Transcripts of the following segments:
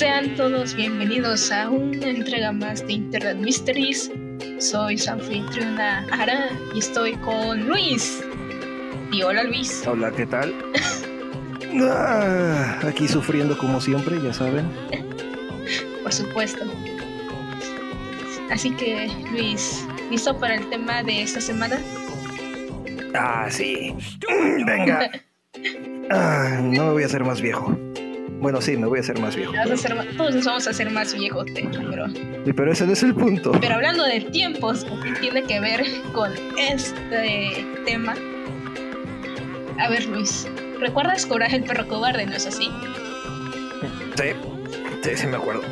Sean todos bienvenidos a una entrega más de Internet Mysteries. Soy su anfitriona Ara y estoy con Luis. Y hola Luis. Hola, ¿qué tal? Ah, aquí sufriendo como siempre, ya saben. Por supuesto. Así que, Luis, ¿listo para el tema de esta semana? Ah, sí. Venga. Ah, no me voy a hacer más viejo. Bueno, sí, me voy a hacer más viejo. Ser todos nos vamos a hacer más viejos, de hecho, pero, Sí, Pero ese no es el punto. pero hablando de tiempos, que tiene que ver con este tema. A ver, Luis, ¿recuerdas Coraje el perro cobarde, no es así? Sí, sí, sí me acuerdo.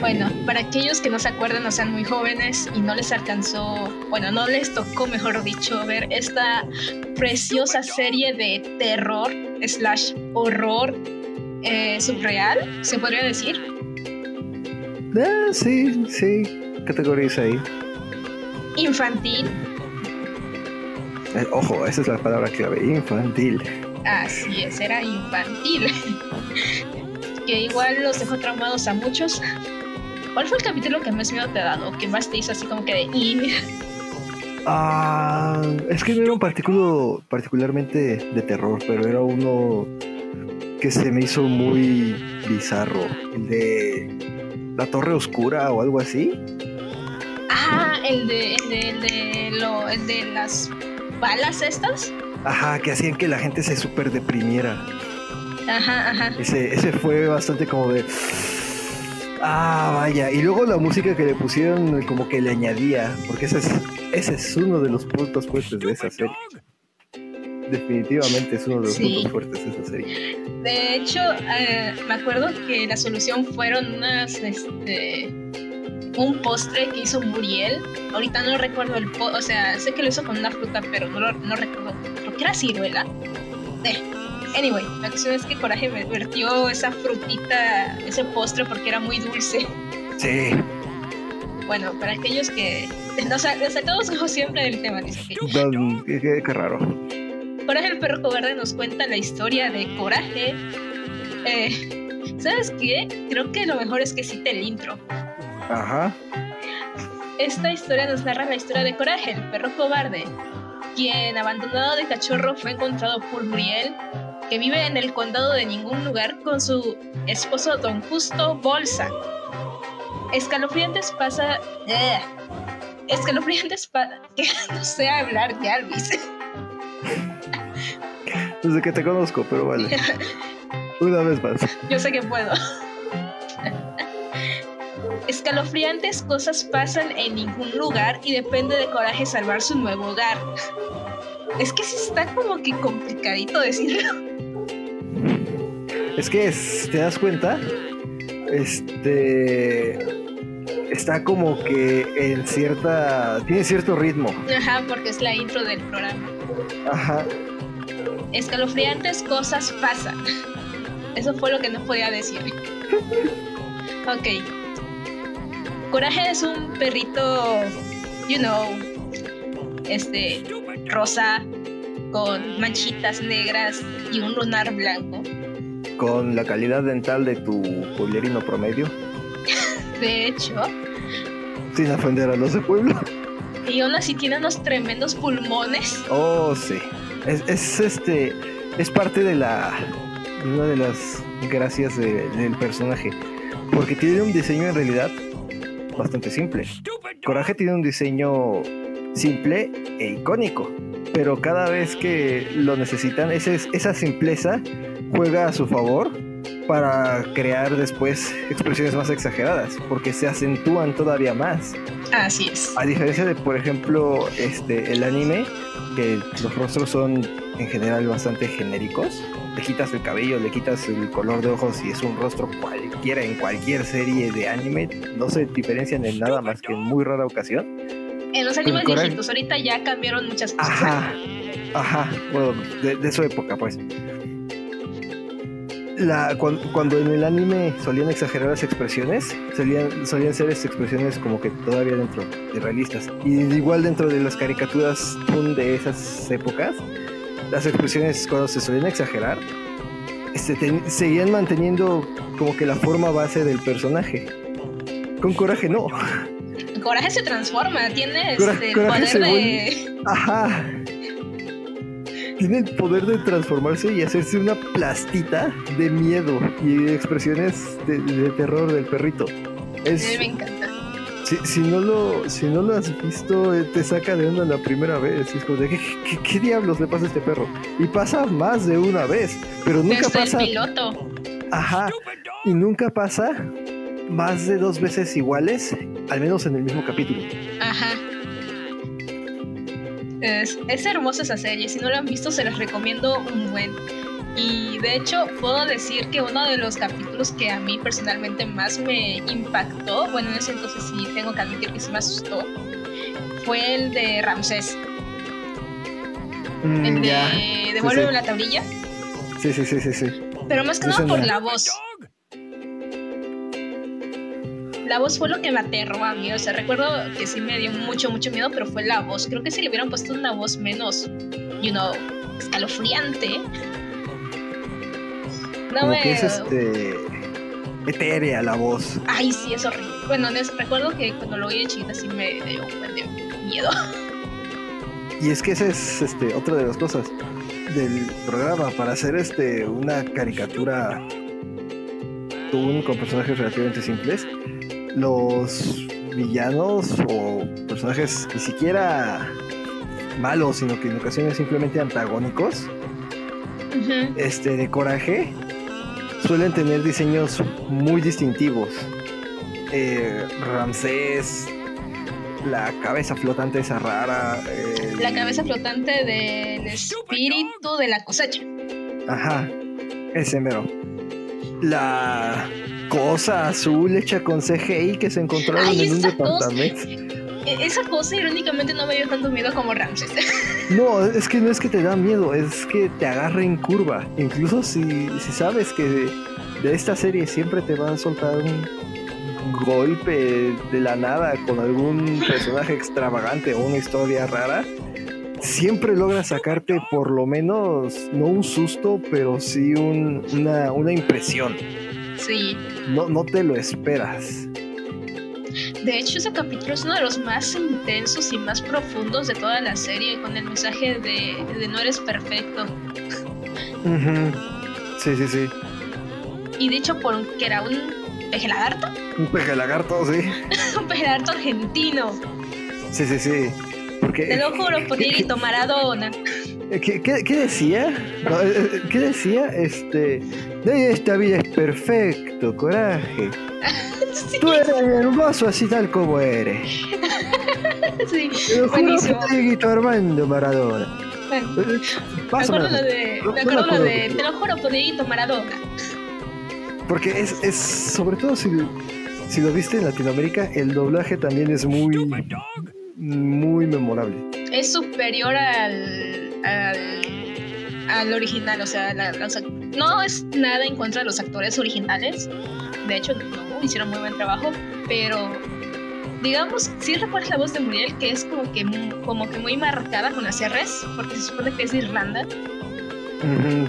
Bueno, para aquellos que no se acuerdan o sean muy jóvenes y no les alcanzó, bueno, no les tocó, mejor dicho, ver esta preciosa serie de terror slash horror eh, subreal, se podría decir. Ah, sí, sí. Categoriza ahí. Infantil, Eh, ojo, esa es la palabra clave. Infantil. así es, era infantil. que igual los dejó traumados a muchos. ¿Cuál fue el capítulo que más miedo te ha dado? Que más te hizo así como que de... Ah, es que no era un particulo particularmente de terror, pero era uno que se me hizo muy bizarro. El de la Torre Oscura o algo así. Ah, el de, el de, el de, lo, el de las balas estas. Ajá, que hacían que la gente se súper deprimiera. Ajá, ajá. Ese, ese fue bastante como de. Ah, vaya. Y luego la música que le pusieron, como que le añadía. Porque ese es, ese es uno de los puntos fuertes de esa serie. Definitivamente es uno de los Sí. puntos fuertes de esa serie. De hecho, eh, me acuerdo que la solución fueron unas, este, un postre que hizo Muriel. Ahorita no recuerdo el po o sea, sé que lo hizo con una fruta, pero no, lo- no recuerdo. Creo que era ciruela. Eh, Anyway, la cuestión es que Coraje me vertió esa frutita, ese postre, porque era muy dulce. Sí. Bueno, para aquellos que nos, sa- nos sacamos como siempre del tema, dice que No, qué, qué- qué raro. Coraje el perro cobarde nos cuenta la historia de Coraje. Eh, ¿Sabes qué? Creo que lo mejor es que cite el intro. Ajá. Esta historia nos narra la historia de Coraje, el perro cobarde, quien abandonado de cachorro fue encontrado por Muriel, que vive en el condado de ningún lugar con su esposo Don Justo Bolsa. Escalofriantes pasa... ¡Ugh! Escalofriantes pasa... que no sé hablar ya, Luis. Desde que te conozco, pero vale. Una vez más. Yo sé que puedo. Escalofriantes cosas pasan en ningún lugar y depende de coraje salvar su nuevo hogar. Es que sí está como que complicadito decirlo. Es que, es- ¿te das cuenta? Este. Está como que en cierta. Tiene cierto ritmo. Ajá, porque es la intro del programa. Ajá. Escalofriantes cosas pasan. Eso fue lo que no podía decir. Ok. Coraje es un perrito, you know, este, rosa, con manchitas negras y un lunar blanco. Con la calidad dental de tu pueblerino promedio. De hecho, Sin ofender a los de pueblo. y aún así tiene unos tremendos pulmones. Oh, sí. Es, es este. Es parte de la. de Una de las gracias de- del personaje. Porque tiene un diseño en realidad bastante simple. Coraje tiene un diseño simple e icónico. Pero cada vez que lo necesitan, ese esa simpleza juega a su favor para crear después expresiones más exageradas. Porque se acentúan todavía más. Así es. A diferencia de, por ejemplo, este, el anime, que los rostros son en general bastante genéricos. Le quitas el cabello, le quitas el color de ojos y es un rostro cualquiera en cualquier serie de anime. No se diferencian en nada más que en muy rara ocasión. En los animes viejitos, ahorita ya cambiaron muchas cosas. Ajá, ajá, bueno, de, de su época, pues. La, cuan- cuando, en el anime solían exagerar las expresiones, solían, solían ser expresiones como que todavía dentro de realistas. Y igual dentro de las caricaturas de esas épocas, las expresiones cuando se solían exagerar, este, seguían manteniendo como que la forma base del personaje. Con Coraje no. Coraje se transforma, tiene este, el poder de... Ajá. Tiene el poder de transformarse y hacerse una plastita de miedo y expresiones de, terror del perrito. Es... me encanta. Si, no lo, si no lo has visto, eh, te saca de onda la primera vez. es como de, ¿qué, diablos le pasa a este perro? Y pasa más de una vez, pero nunca pasa. El piloto. Ajá. Y nunca pasa más de dos veces iguales, al menos en el mismo capítulo. Ajá. Es, es hermosa esa serie. Si no la han visto, se las recomiendo un buen. Y de hecho, puedo decir que uno de los capítulos que a mí personalmente más me impactó, bueno, en ese entonces sí tengo que admitir que sí me asustó, fue el de Ramsés. Mm, el de Devuelve la tablilla. Sí, sí, sí, sí, sí. Pero más que nada por la voz. La voz fue lo que me aterró a mí. O sea, recuerdo que sí me dio mucho, mucho miedo, pero fue la voz. Creo que si le hubieran puesto una voz menos, you know, escalofriante, como que es este etérea la voz. Ay, sí, es horrible. Bueno, recuerdo que cuando lo oí de chiquita sí me dio un miedo. Y es que esa es este, otra de las cosas del programa. Para hacer este una caricatura con personajes relativamente simples, los villanos o personajes ni siquiera malos, sino que en ocasiones simplemente antagónicos, este de coraje, suelen tener diseños muy distintivos. Eh, Ramsés, la cabeza flotante esa rara. La cabeza flotante del espíritu de la cosecha. Ajá, ese mero. La cosa azul hecha con CGI que se encontraron en un departamento. E-, esa cosa irónicamente no me dio tanto miedo como Ramses. No, es que no es que te da miedo, es que te agarra en curva. Incluso si, si sabes que de, esta serie siempre te van a soltar un golpe de la nada con algún personaje extravagante o una historia rara, siempre logra sacarte por lo menos, no un susto, pero sí una, una impresión. Sí. No, no te lo esperas. De hecho, ese capítulo es uno de los más intensos y más profundos de toda la serie, con el mensaje de, no eres perfecto. Sí, sí, sí. Y dicho por que era un peje lagarto. Un peje lagarto, sí. un peje lagarto argentino. Sí, sí, sí. Porque, Te lo juro por Dieguito Maradona. ¿Qué, qué, decía? Eh, eh, ¿Qué decía? Este. Esta vida es perfecto, coraje. Tú eres hermoso así tal como eres. sí, te lo buenísimo. Juro Armando Maradona. Bueno, me acuerdo lo de, me acuerdo lo de, te lo juro por Dieguito Maradona. Porque es, es sobre todo si, si lo viste en Latinoamérica, el doblaje también es muy, muy memorable. Es superior al, al, al original, o sea, la, no es nada en contra de los actores originales. De hecho, no hicieron muy buen trabajo, pero digamos, sí recuerdas la voz de Muriel, que es como que, como que muy marcada con las R's, porque se supone que es de Irlanda.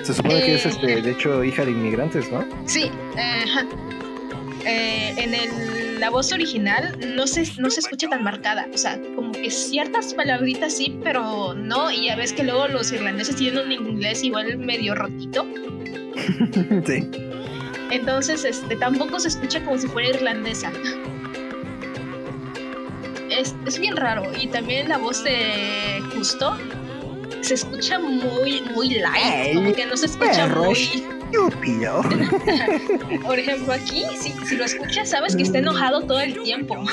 se supone que es, este, de hecho, hija de inmigrantes, ¿no? Sí, eh, en el, la voz original no se, no se escucha tan marcada, o sea, como que ciertas palabritas sí, pero no, y ya ves que luego los irlandeses tienen un inglés igual medio rotito. sí. Entonces, este, tampoco se escucha como si fuera irlandesa. Es, es bien raro. Y también la voz de Justo se escucha muy, muy light. como que no se escucha muy. Estúpido. Por ejemplo, aquí, si, si lo escuchas, sabes que está enojado todo el tiempo.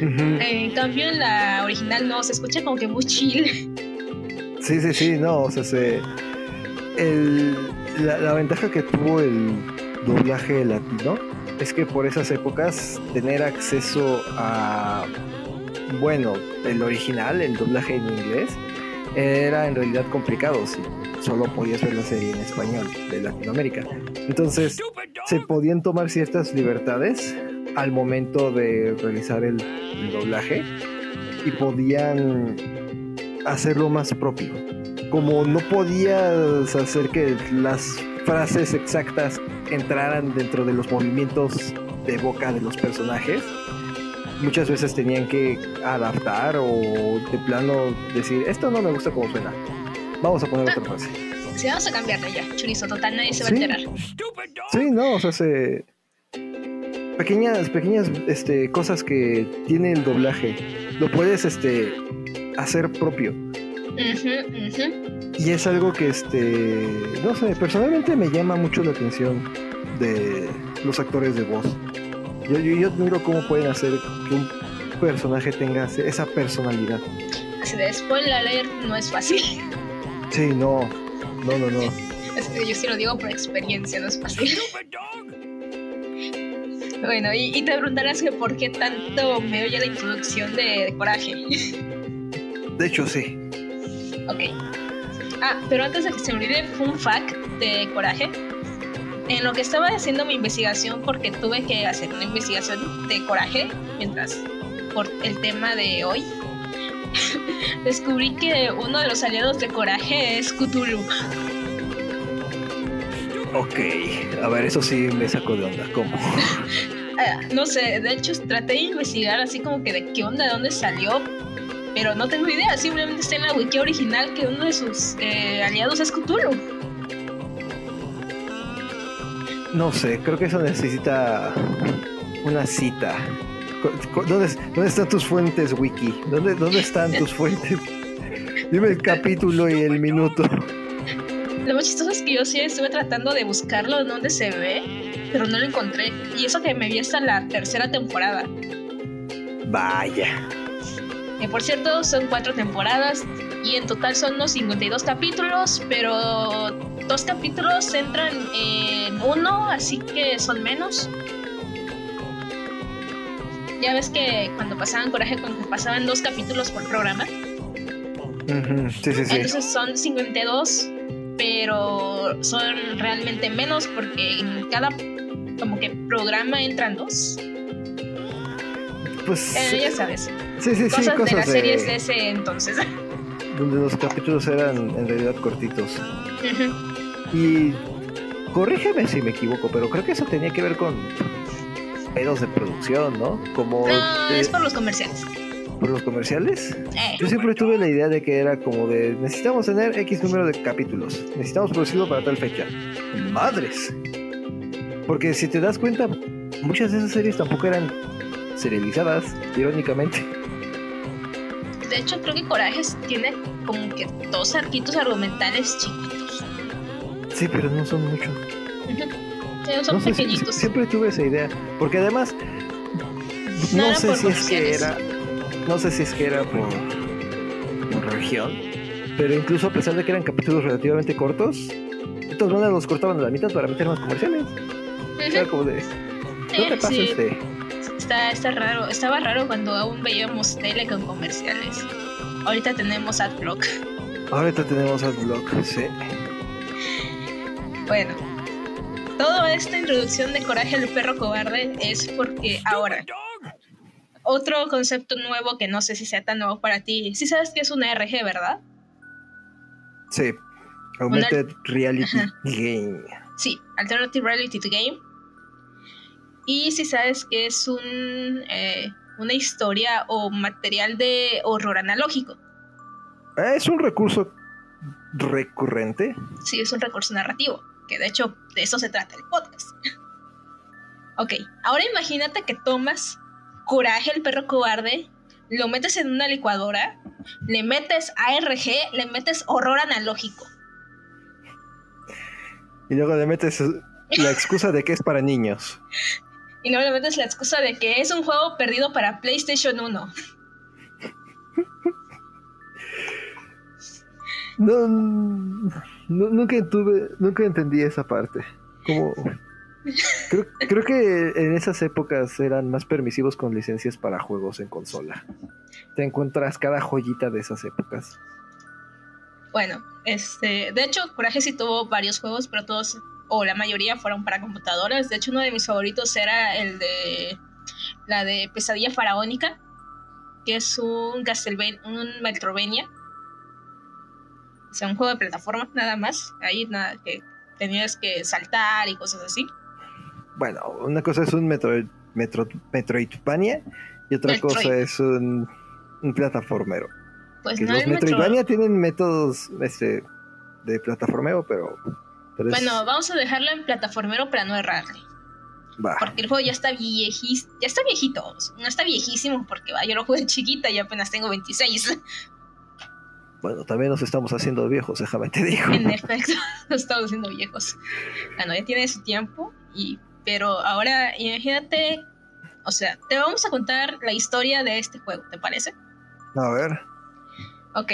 En cambio, en la original no, se escucha como que muy chill. Sí, sí, sí, no, o sea, se. El, la, la ventaja que tuvo el doblaje latino es que por esas épocas tener acceso a, bueno, el original, el doblaje en inglés, era en realidad complicado si solo podías ver la serie en español de Latinoamérica. Entonces se podían tomar ciertas libertades al momento de realizar el, doblaje y podían hacerlo más propio. Como no podías hacer que las frases exactas entraran dentro de los movimientos de boca de los personajes. Muchas veces tenían que adaptar o de plano decir, esto no me gusta como suena. Vamos a poner otra frase. Si vamos a cambiarle ya, chorizo, total, nadie se va a enterar. Sí, no, o sea, se... Pequeñas, pequeñas este, cosas que tiene el doblaje. Lo puedes este, hacer propio. Y es algo que, este, no sé, personalmente me llama mucho la atención de los actores de voz. Yo, yo, yo admiro cómo pueden hacer que un personaje tenga esa personalidad. Así de spoiler alert, no es fácil. Sí, no, no, no, no. Es que yo sí lo digo por experiencia, no es fácil. Bueno, y, te preguntarás que por qué tanto me oye la introducción de Coraje. De hecho, sí. Ok. Ah, pero antes de que se me olvide, fun fact de Coraje. En lo que estaba haciendo mi investigación, porque tuve que hacer una investigación de Coraje, mientras por el tema de hoy, descubrí que uno de los aliados de Coraje es Cthulhu. Ok, a ver, eso sí me sacó de onda. ¿Cómo? Ah, no sé, de hecho traté de investigar así como que de qué onda, de dónde salió, pero no tengo idea. Simplemente está en la wiki original que uno de sus eh, aliados es Cthulhu. No sé, creo que eso necesita una cita. ¿Dónde, dónde están tus fuentes, Wiki? ¿Dónde, ¿Dónde están tus fuentes? Dime el capítulo y el minuto. Lo más chistoso es que yo sí estuve tratando de buscarlo en donde se ve, pero no lo encontré. Y eso que me vi hasta la tercera temporada. Vaya. Y por cierto, son cuatro temporadas y en total son unos 52 capítulos, pero dos capítulos entran en uno, así que son menos. Ya ves que cuando pasaban Coraje, cuando pasaban dos capítulos por programa. sí, sí, sí. Entonces son 52, pero son realmente menos porque en cada como que programa entran dos. Pues. Eh, ya sabes. Sí, sí, cosas sí. Cosas de las series de ese entonces. Donde los capítulos eran en realidad cortitos. Y corrígeme si me equivoco, pero creo que eso tenía que ver con pedos de producción, ¿no? Como no, es por los comerciales. ¿Por los comerciales? Eh. Yo siempre tuve la idea de que era como de necesitamos tener X número de capítulos, necesitamos producirlo para tal fecha. ¡Madres! Porque si te das cuenta, muchas de esas series tampoco eran serializadas, irónicamente. De hecho, creo que Corajes tiene como que dos arquitos argumentales chiquitos. Sí, pero no son muchos. Sí, son pequeñitos. siempre tuve esa idea. Porque además, no, no sé si es que era. No sé si es que era por, por región. Pero incluso a pesar de que eran capítulos relativamente cortos, de todas maneras los cortaban a la mitad para meter más comerciales. Era como de. No te pases sí. de. Está, está raro. Estaba raro cuando aún veíamos tele con comerciales. Ahorita tenemos AdBlock. Ahorita tenemos AdBlock, sí. Bueno, toda esta introducción de Coraje el perro cobarde es porque ahora otro concepto nuevo que no sé si sea tan nuevo para ti. Sí sabes que es una RG, ¿verdad? Sí. Augmented una... Reality Ajá. Game. Sí, Alternative Reality Game. Y si sabes que es un, eh, una historia o material de horror analógico. Es un recurso recurrente. Sí, es un recurso narrativo. Que de hecho de eso se trata el podcast. ok, ahora imagínate que tomas Coraje el perro cobarde, lo metes en una licuadora, le metes ARG, le metes horror analógico. Y luego le metes la excusa de que es para niños. Y luego le metes la excusa de que es un juego perdido para PlayStation 1. No, nunca tuve, nunca entendí esa parte. Como creo, creo que en esas épocas eran más permisivos con licencias para juegos en consola. Te encuentras cada joyita de esas épocas. Bueno, este, de hecho, Coraje sí tuvo varios juegos, pero todos o la mayoría fueron para computadoras. De hecho, uno de mis favoritos era el de la de Pesadilla Faraónica, que es un Castlevania, un Metroidvania. O sea, un juego de plataforma, nada más. Ahí nada que tenías que saltar y cosas así. Bueno, una cosa es un Metro, metro, Metroidvania y otra cosa es un, un plataformero. Pues no los Metroidvania tienen métodos este, de plataformero, pero, Bueno, vamos a dejarlo en plataformero para no errarle. Porque el juego ya está viejísimo. Ya está viejito. No está viejísimo porque va, yo lo jugué chiquita y apenas tengo 26. Bueno, también nos estamos haciendo viejos, déjame te digo. En efecto, nos estamos haciendo viejos. Bueno, ya tiene su tiempo, y, pero ahora imagínate, o sea, te vamos a contar la historia de este juego, ¿te parece? A ver. Ok.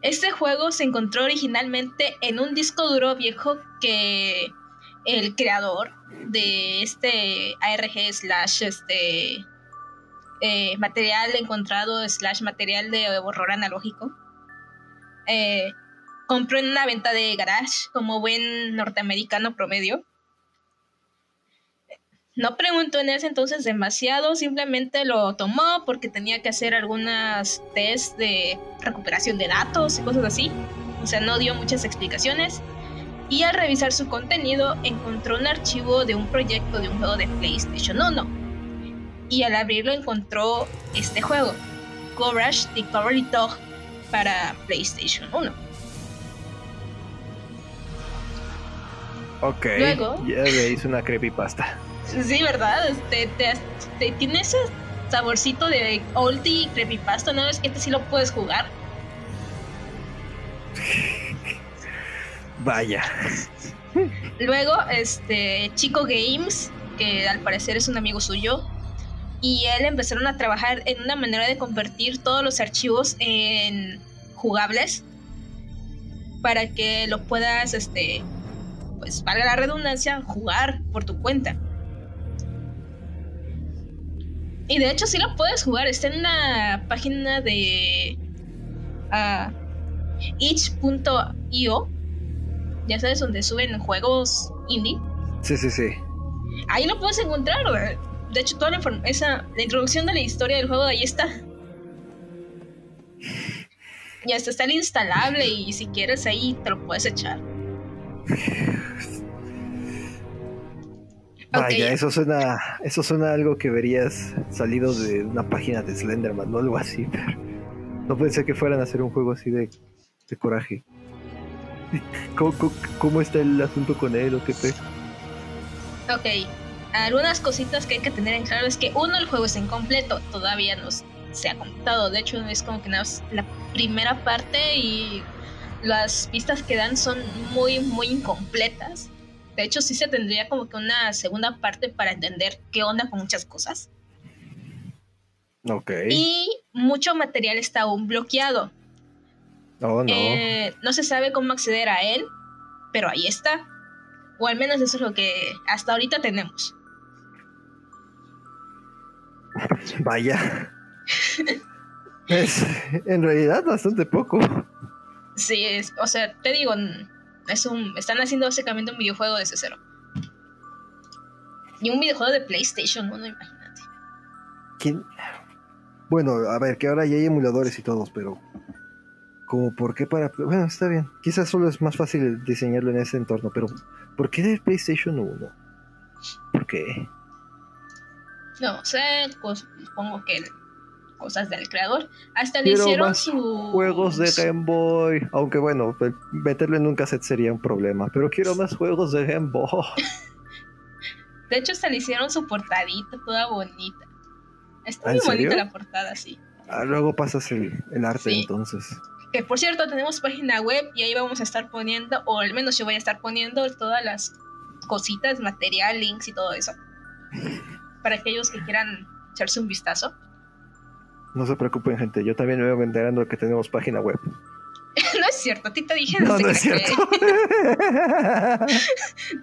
Este juego se encontró originalmente en un disco duro viejo que el creador de este ARG slash este eh, material encontrado slash material de horror analógico eh, compró en una venta de garage como buen norteamericano promedio no preguntó en ese entonces demasiado, simplemente lo tomó porque tenía que hacer algunas test de recuperación de datos y cosas así. O sea, no dio muchas explicaciones y al revisar su contenido encontró un archivo de un proyecto de un juego de PlayStation 1. Y al abrirlo encontró este juego, Courage the Cowardly Dog para PlayStation 1. Ok. Luego. Ya le hice una creepypasta. Sí, ¿verdad? Te, te, tiene ese saborcito de oldie creepypasta, ¿no? Es que este sí lo puedes jugar. Vaya. Luego, este Chico Games, que al parecer es un amigo suyo, y él empezaron a trabajar en una manera de convertir todos los archivos en jugables para que lo puedas, este, pues valga la redundancia, jugar por tu cuenta. Y de hecho sí lo puedes jugar, está en una página de uh, itch.io ya sabes, donde suben juegos indie. Sí, sí, sí. Ahí lo puedes encontrar. De hecho, toda la, esa, la introducción de la historia del juego ahí está. Ya está, está el instalable y si quieres ahí te lo puedes echar. Vaya, eso suena, eso suena algo que verías salido de una página de Slenderman o algo así, pero no pensé que fueran a hacer un juego así de, de coraje. ¿Cómo, está el asunto con él o qué te? Ok, algunas cositas que hay que tener en claro es que uno, el juego es incompleto, todavía no se ha completado, de hecho es como que nada la primera parte y las pistas que dan son muy, muy incompletas. De hecho, sí se tendría como que una segunda parte para entender qué onda con muchas cosas. Ok. Y mucho material está aún bloqueado. Oh, no. Eh, no se sabe cómo acceder a él, pero ahí está. O al menos eso es lo que hasta ahorita tenemos. Vaya. es en realidad bastante poco. Sí, es, o sea, te digo, es un, están haciendo básicamente un videojuego de cero. Y un videojuego de PlayStation 1, imagínate. ¿Quién? Bueno, a ver, que ahora ya hay emuladores y todos, pero como por qué para... Bueno, está bien. Quizás solo es más fácil diseñarlo en ese entorno, pero ¿por qué de PlayStation 1? ¿Por qué? No sé, pues, supongo que cosas del creador. Hasta le hicieron su... juegos de Game Boy. Aunque bueno, meterlo en un cassette sería un problema. Pero quiero más juegos de Game Boy. de hecho, hasta le hicieron su portadita toda bonita. Está muy bonita la portada, sí. Ah, luego pasas el, arte entonces. Que por cierto, tenemos página web y ahí vamos a estar poniendo, o al menos yo voy a estar poniendo todas las cositas, material, links y todo eso. Para aquellos que quieran echarse un vistazo. No se preocupen, gente. Yo también me voy enterando que tenemos página web. no es cierto, a ti te dije No, no es cierto.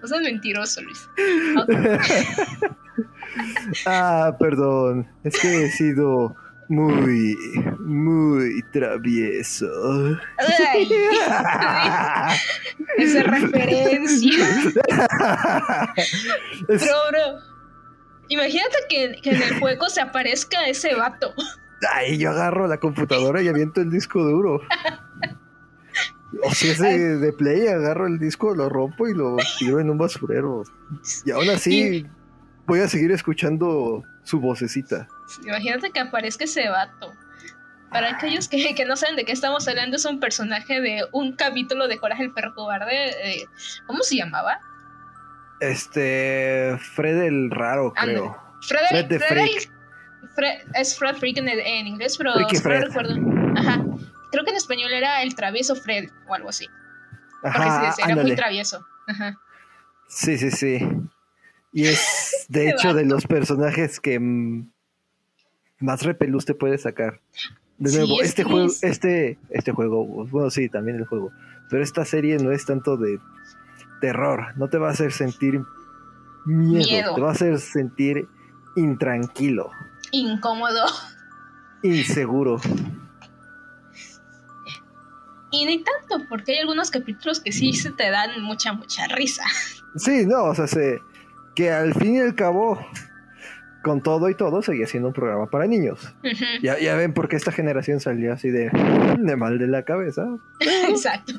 no seas mentiroso, Luis. ah, perdón. Es que he sido muy, muy travieso. esa referencia. Bro, bro. Imagínate que, en el juego se aparezca ese vato. Ay, yo agarro la computadora y aviento el disco duro. O si es de, de play, agarro el disco, lo rompo y lo tiro en un basurero. Y aún así voy a seguir escuchando su vocecita. Imagínate que aparezca ese vato. Para aquellos que, que no saben de qué estamos hablando, es un personaje de un capítulo de Coraje el perro cobarde. eh, ¿Cómo se llamaba? Este. Fred el raro, creo. Frederick, Fred de Frederick- Fre- es Fred Freak en, en inglés, pero Freaky no Fred. recuerdo. Ajá. Creo que en español era el travieso Fred o algo así. Porque Ajá, sí, era muy travieso. Ajá. Sí, sí, sí. Y es, de hecho, de los personajes que más repelús te puede sacar. De Sí, nuevo, es este juego, es- este, este juego, bueno, sí, también el juego. Pero esta serie no es tanto de terror, no te va a hacer sentir miedo, Miedo. te va a hacer sentir intranquilo, Incómodo. inseguro. Y ni tanto, porque hay algunos capítulos que sí se te dan mucha, mucha risa. Sí, no, o sea, se- que al fin y al cabo, con todo y todo, seguía siendo un programa para niños. Ya, ya ven por qué esta generación salió así de, de mal de la cabeza. Exacto.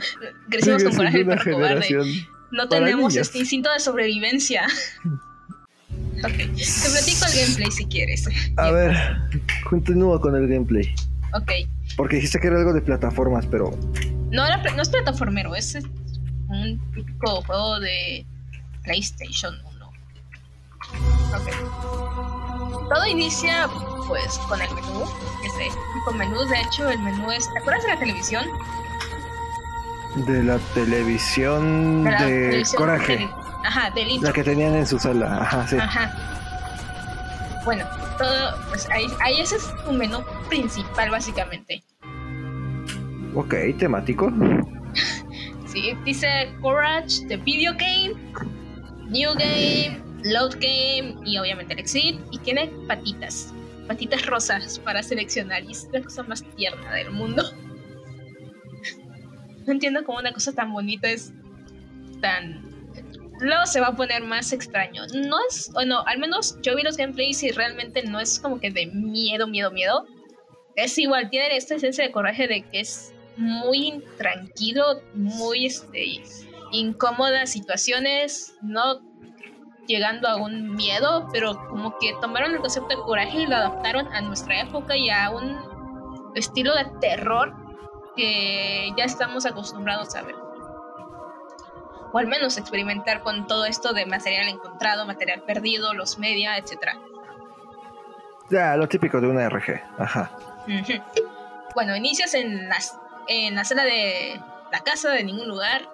Crecimos con coraje cobarde. No para tenemos niños. este instinto de sobrevivencia. ok, te platico el gameplay si quieres. A ver, continúa con el gameplay. Ok. Porque dijiste que era algo de plataformas, pero No, era no es plataformero, es un típico juego de PlayStation 1. Ok. Todo inicia pues con el menú, que es el típico menú. De hecho, el menú es. ¿Te acuerdas de la televisión? De la televisión De la de televisión Coraje, ajá, del intro. la que tenían en su sala. Ajá, sí. Ajá. Bueno, todo, pues ahí, ahí ese es tu menú principal básicamente. Ok, temático. Sí, dice Courage, The Video Game, New Game, Load Game y obviamente el Exit. Y tiene patitas, patitas rosas para seleccionar. Y es la cosa más tierna del mundo. No entiendo cómo una cosa tan bonita es tan... Luego se va a poner más extraño. No es, bueno, al menos yo vi los gameplays y realmente no es como que de miedo, miedo, miedo. Es igual, tiene esta esencia de coraje de que es muy tranquilo, muy este, incómodas situaciones, no llegando a un miedo, pero como que tomaron el concepto de coraje y lo adaptaron a nuestra época y a un estilo de terror que ya estamos acostumbrados a ver. O al menos experimentar con todo esto de material encontrado, material perdido, los media, etc. Ya, lo típico de una RG. Ajá. Bueno, inicias en la, en la sala de la casa de ningún lugar.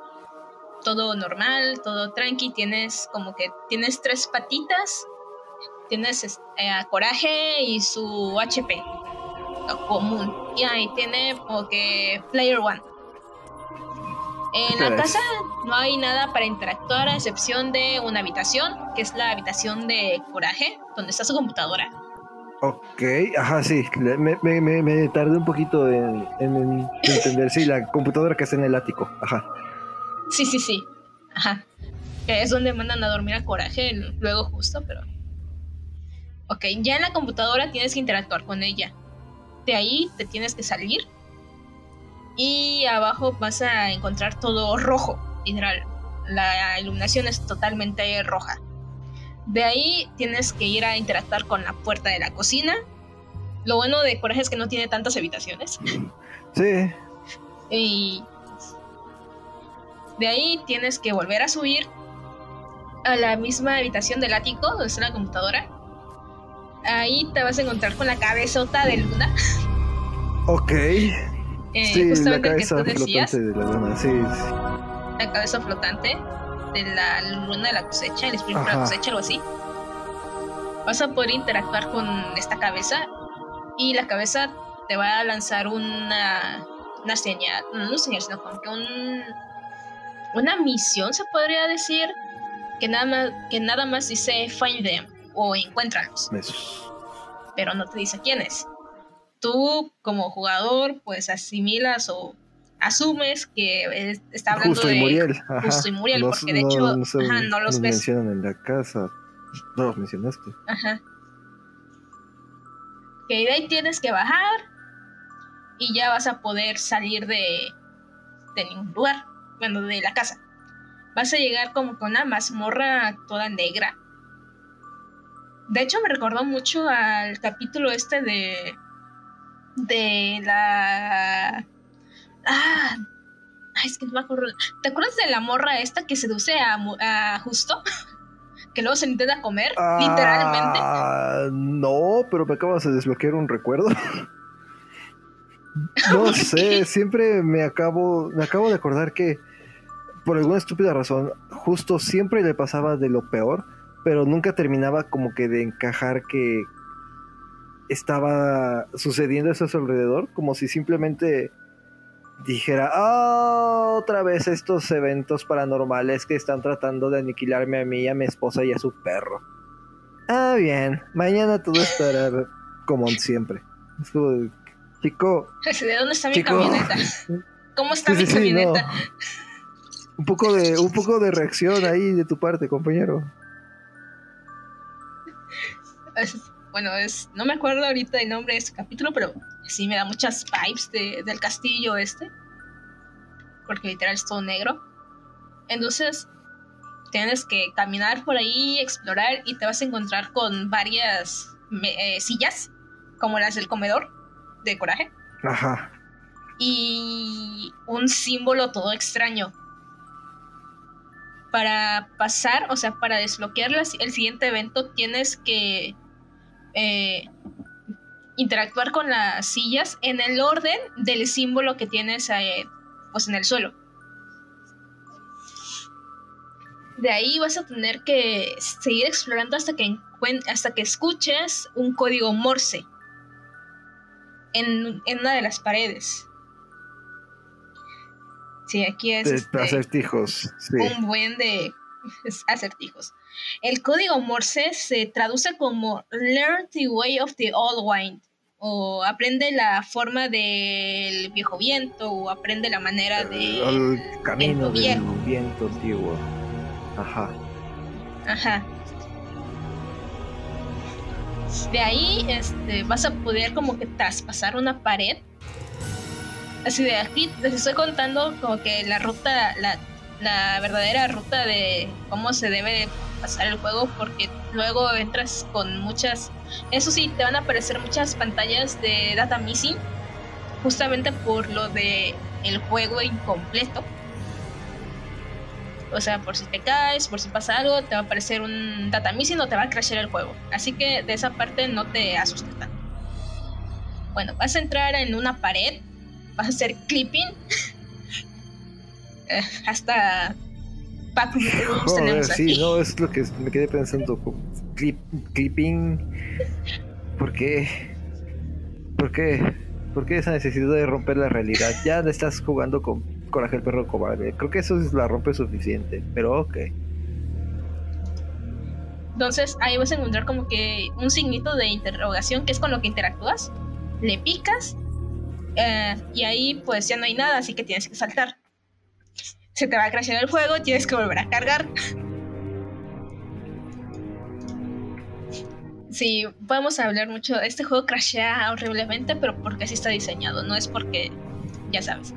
Todo normal, todo tranqui. Tienes como que tienes tres patitas. Tienes es- eh, Coraje y su HP. Común. Y ahí tiene como que Player One. En la casa no hay nada para interactuar a excepción de una habitación, que es la habitación de Coraje, donde está su computadora. Ok, ajá, sí. Me, me, me, me tardé un poquito en, en- en entender. Sí, la computadora que está en el ático. Ajá. Sí, sí, sí. Ajá. Que es donde mandan a dormir a Coraje luego justo, pero... Ok, ya en la computadora tienes que interactuar con ella. De ahí te tienes que salir. Y abajo vas a encontrar todo rojo, literal. La iluminación es totalmente roja. De ahí tienes que ir a interactuar con la puerta de la cocina. Lo bueno de Coraje es que no tiene tantas habitaciones. Sí. Y de ahí tienes que volver a subir a la misma habitación del ático donde está la computadora. Ahí te vas a encontrar con la cabezota de Luna. Ok. eh, sí, la el que cabeza tú decías, flotante de la luna. Sí, sí. la cabeza flotante de la luna de la cosecha, el espíritu de la Ajá. cosecha, algo así. Vas a poder interactuar con esta cabeza y la cabeza te va a lanzar una, una señal, no una señal, sino como que un, una misión, se podría decir, que nada más, que nada más dice find them o encuéntralos, Me- pero no te dice quiénes. Tú como jugador pues asimilas o asumes que es- está hablando Justo de y Muriel. Ajá. Justo y Muriel, Los- porque de hecho se- ajá, no los ves. mencionan en la casa. No los mencionaste. Ajá. Que de ahí tienes que bajar y ya vas a poder salir de, de ningún lugar, bueno, de la casa. Vas a llegar como con una mazmorra toda negra. De hecho, me recordó mucho al capítulo este de. de la. Ah. es que no me acuerdo. ¿Te acuerdas de la morra esta que seduce a, a Justo? que luego se intenta comer, literalmente. Ah, no, pero me acabas de desbloquear un recuerdo. no sé, siempre me acabo, me acabo de acordar que por alguna estúpida razón, justo siempre le pasaba de lo peor, pero nunca terminaba como que de encajar que estaba sucediendo eso a su alrededor, como si simplemente dijera, ah, otra vez estos eventos paranormales que están tratando de aniquilarme a mí, a mi esposa y a su perro. Ah, bien, mañana todo estará como siempre. chico. ¿De dónde está mi camioneta? ¿Cómo está mi camioneta? Un poco de, un poco de reacción ahí de tu parte, compañero. Bueno, es, no me acuerdo ahorita el nombre de este capítulo, pero sí me da muchas vibes del castillo este. Porque literal es todo negro. Entonces, tienes que caminar por ahí, explorar y te vas a encontrar con varias eh, sillas, como las del comedor de coraje. Ajá. Y un símbolo todo extraño. Para pasar, o sea, para desbloquear el siguiente evento, tienes que eh, interactuar con las sillas en el orden del símbolo que tienes eh, pues en el suelo. De ahí vas a tener que seguir explorando hasta que, hasta que escuches un código Morse en, una de las paredes. Sí, aquí es. Este, acertijos. Un buen de acertijos. El código Morse se traduce como Learn the way of the old wind o aprende la forma del viejo viento o aprende la manera de el camino del viento antiguo. Ajá. Ajá. De ahí este, vas a poder como que traspasar una pared. Así de aquí les estoy contando como que la ruta, la, la verdadera ruta de cómo se debe pasar el juego porque luego entras con muchas, eso sí, te van a aparecer muchas pantallas de data missing, justamente por lo de el juego incompleto. O sea, por si te caes, por si pasa algo, te va a aparecer un data missing o te va a crashear el juego. Así que de esa parte no te asustes tanto. Bueno, vas a entrar en una pared, vas a hacer clipping eh, hasta sí, no, es lo que me quedé pensando. clipping. ¿Por qué? ¿Por qué? ¿Por qué esa necesidad de romper la realidad? Ya estás jugando con Coraje el perro cobarde. Creo que eso es la rompe suficiente, pero ok. Entonces ahí vas a encontrar como que un signito de interrogación que es con lo que interactúas. Le picas eh, y ahí pues ya no hay nada, así que tienes que saltar se te va a crashear el juego, tienes que volver a cargar. Sí, podemos hablar mucho. Este juego crashea horriblemente, pero porque así está diseñado, no es porque, ya sabes.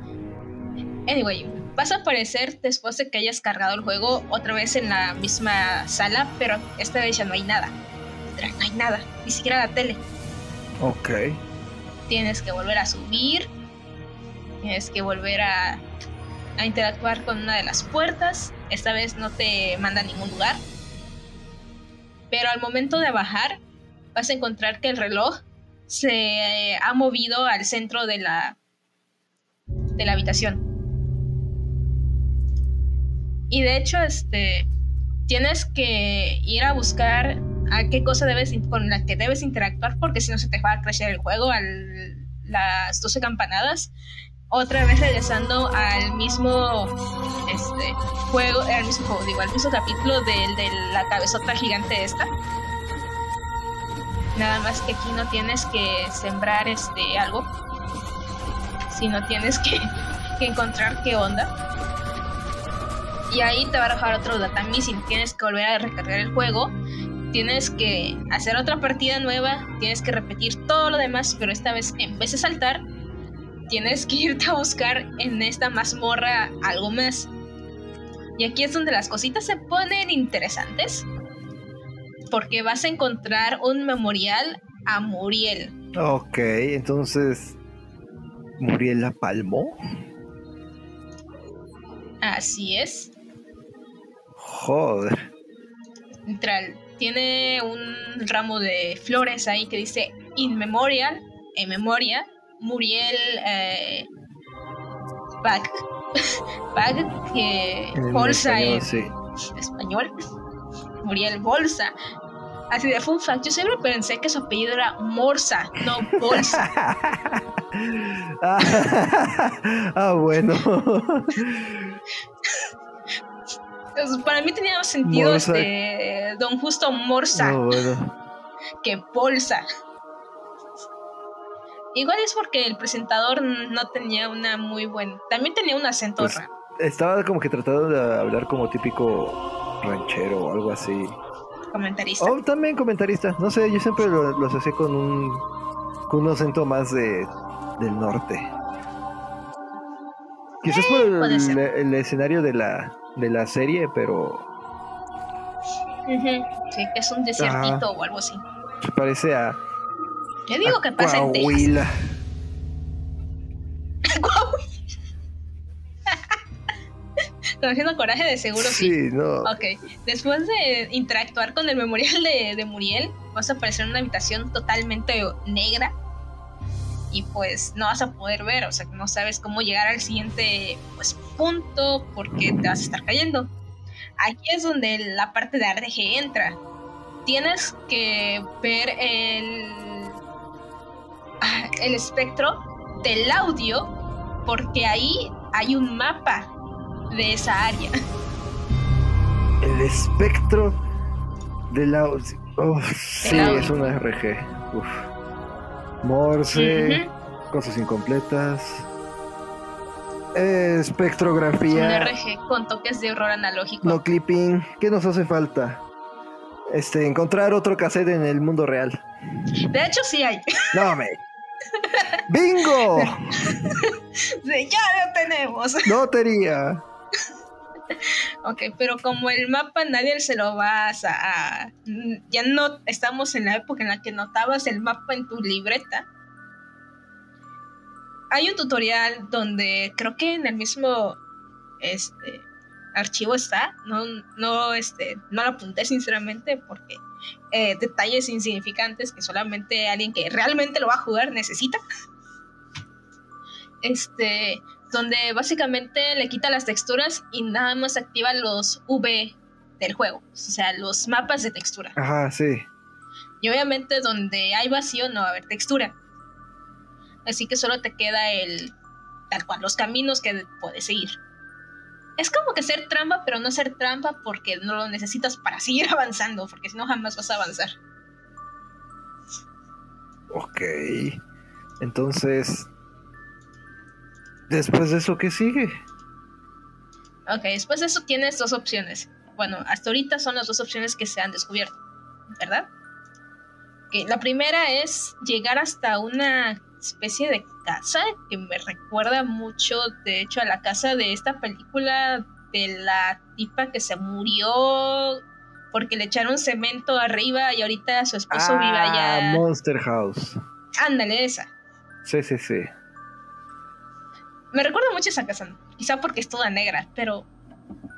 Anyway, vas a aparecer después de que hayas cargado el juego otra vez en la misma sala, pero esta vez ya no hay nada. No hay nada, ni siquiera la tele. Ok. Tienes que volver a subir, tienes que volver a a interactuar con una de las puertas. Esta vez no te manda a ningún lugar. Pero al momento de bajar, vas a encontrar que el reloj se ha movido al centro de la, de la habitación. Y de hecho, este, tienes que ir a buscar a qué cosa debes con la que debes interactuar porque si no se te va a crashear el juego a las 12 campanadas otra vez regresando al mismo este, juego, al mismo juego, digo, al mismo capítulo del de la cabezota gigante esta. Nada más que aquí no tienes que sembrar este algo, sino tienes que, que encontrar qué onda. Y ahí te va a dejar otro data missing. Tienes que volver a recargar el juego. Tienes que hacer otra partida nueva. Tienes que repetir todo lo demás, pero esta vez en vez de saltar, tienes que irte a buscar en esta mazmorra algo más. Y aquí es donde las cositas se ponen interesantes. Porque vas a encontrar un memorial a Muriel. Ok, entonces. ¿Muriel la palmó? Así es. Joder. Tiene un ramo de flores ahí que dice In Memorial, en memoria, Muriel eh, Bag. Bag, que bolsa en español. Muriel Bolsa. Así de fun fact, yo siempre pensé que su apellido era Morsa, no Bolsa. ah, bueno. para mí tenía más sentido este Don Justo Morsa que Bolsa. Igual es porque el presentador no tenía una muy buena. También tenía un acento pues, raro. Estaba como que tratando de hablar como típico ranchero o algo así. Comentarista. Oh, también comentarista. No sé, yo siempre los hacía con un, con un acento más de, del norte. Quizás por eh, el, escenario de la, de la serie, pero. Sí, que es un desiertito o algo así. Parece a yo digo que pasa en Texas. Conociendo coraje de seguro sí. Sí, no. Ok. Después de interactuar con el memorial de, de Muriel, vas a aparecer en una habitación totalmente negra. Y pues no vas a poder ver, o sea, no sabes cómo llegar al siguiente pues, punto porque te vas a estar cayendo. Aquí es donde la parte de RDG entra. Tienes que ver el el espectro del audio porque ahí hay un mapa de esa área. El espectro del audio. sí, es una RG. Morse, cosas incompletas. Espectrografía. Una RG con toques de horror analógico. No clipping. ¿Qué nos hace falta? Este, encontrar otro cassette en el mundo real. De hecho, sí hay. No, me. ¡Bingo! ya lo tenemos. Lotería. Ok, pero como el mapa nadie se lo va a, Ya no estamos en la época en la que notabas el mapa en tu libreta. Hay un tutorial donde creo que en el mismo este, archivo está. No, no, este, no lo apunté sinceramente porque eh, detalles insignificantes que solamente alguien que realmente lo va a jugar necesita. Este, donde básicamente le quita las texturas y nada más activa los V del juego, o sea, los mapas de textura. Ajá, sí. Y obviamente donde hay vacío no va a haber textura. Así que solo te queda el tal cual, los caminos que puedes seguir es como que ser trampa, pero no ser trampa porque no lo necesitas para seguir avanzando, porque si no jamás vas a avanzar. Ok. Entonces, después de eso, ¿qué sigue? Ok, después de eso tienes dos opciones. Bueno, hasta ahorita son las dos opciones que se han descubierto, ¿verdad? Okay, la primera es llegar hasta una especie de casa que me recuerda mucho, de hecho, a la casa de esta película de la tipa que se murió porque le echaron cemento arriba y ahorita su esposo vive ah, allá. Monster House. Ándale, esa. Sí, sí, sí. Me recuerda mucho esa casa, quizá porque es toda negra, pero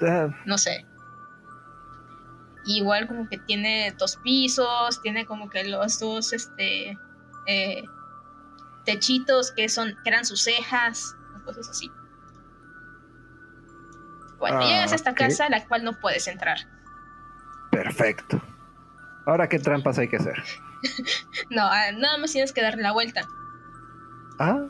ah. no sé. Igual como que tiene dos pisos, tiene como que los dos, este, eh, techitos que son que eran sus cejas, cosas así. Bueno, ah, llegas a esta casa a la cual no puedes entrar. Perfecto. Ahora, ¿qué trampas hay que hacer? no, ah, nada más tienes que darle la vuelta. Ah.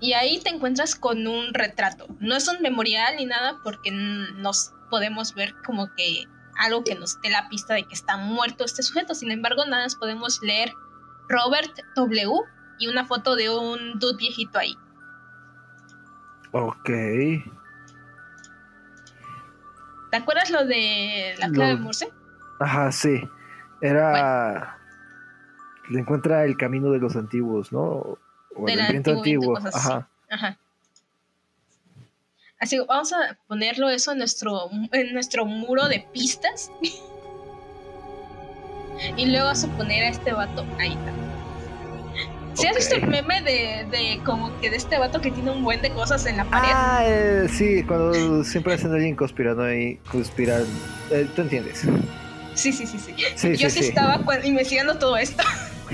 Y ahí te encuentras con un retrato. No es un memorial ni nada porque nos podemos ver como que algo que nos dé la pista de que está muerto este sujeto. Sin embargo, nada más podemos leer Robert W y una foto de un dude viejito ahí. Ok. ¿Te acuerdas lo de la clave de Morse? Ajá, sí. Era. Le encuentra el camino de los antiguos, ¿no? O del viento antiguo. Ajá. Ajá. Así vamos a ponerlo eso en nuestro, en nuestro muro de pistas. y luego vas a poner a este vato ahí también. ¿Sí has visto el meme de, de, como que de este vato que tiene un buen de cosas en la pared? Ah, eh, sí, cuando siempre hacen alguien conspirando ahí, conspirar. Eh, ¿Tú entiendes? Sí, sí, sí, sí. Yo sí, estaba investigando todo esto.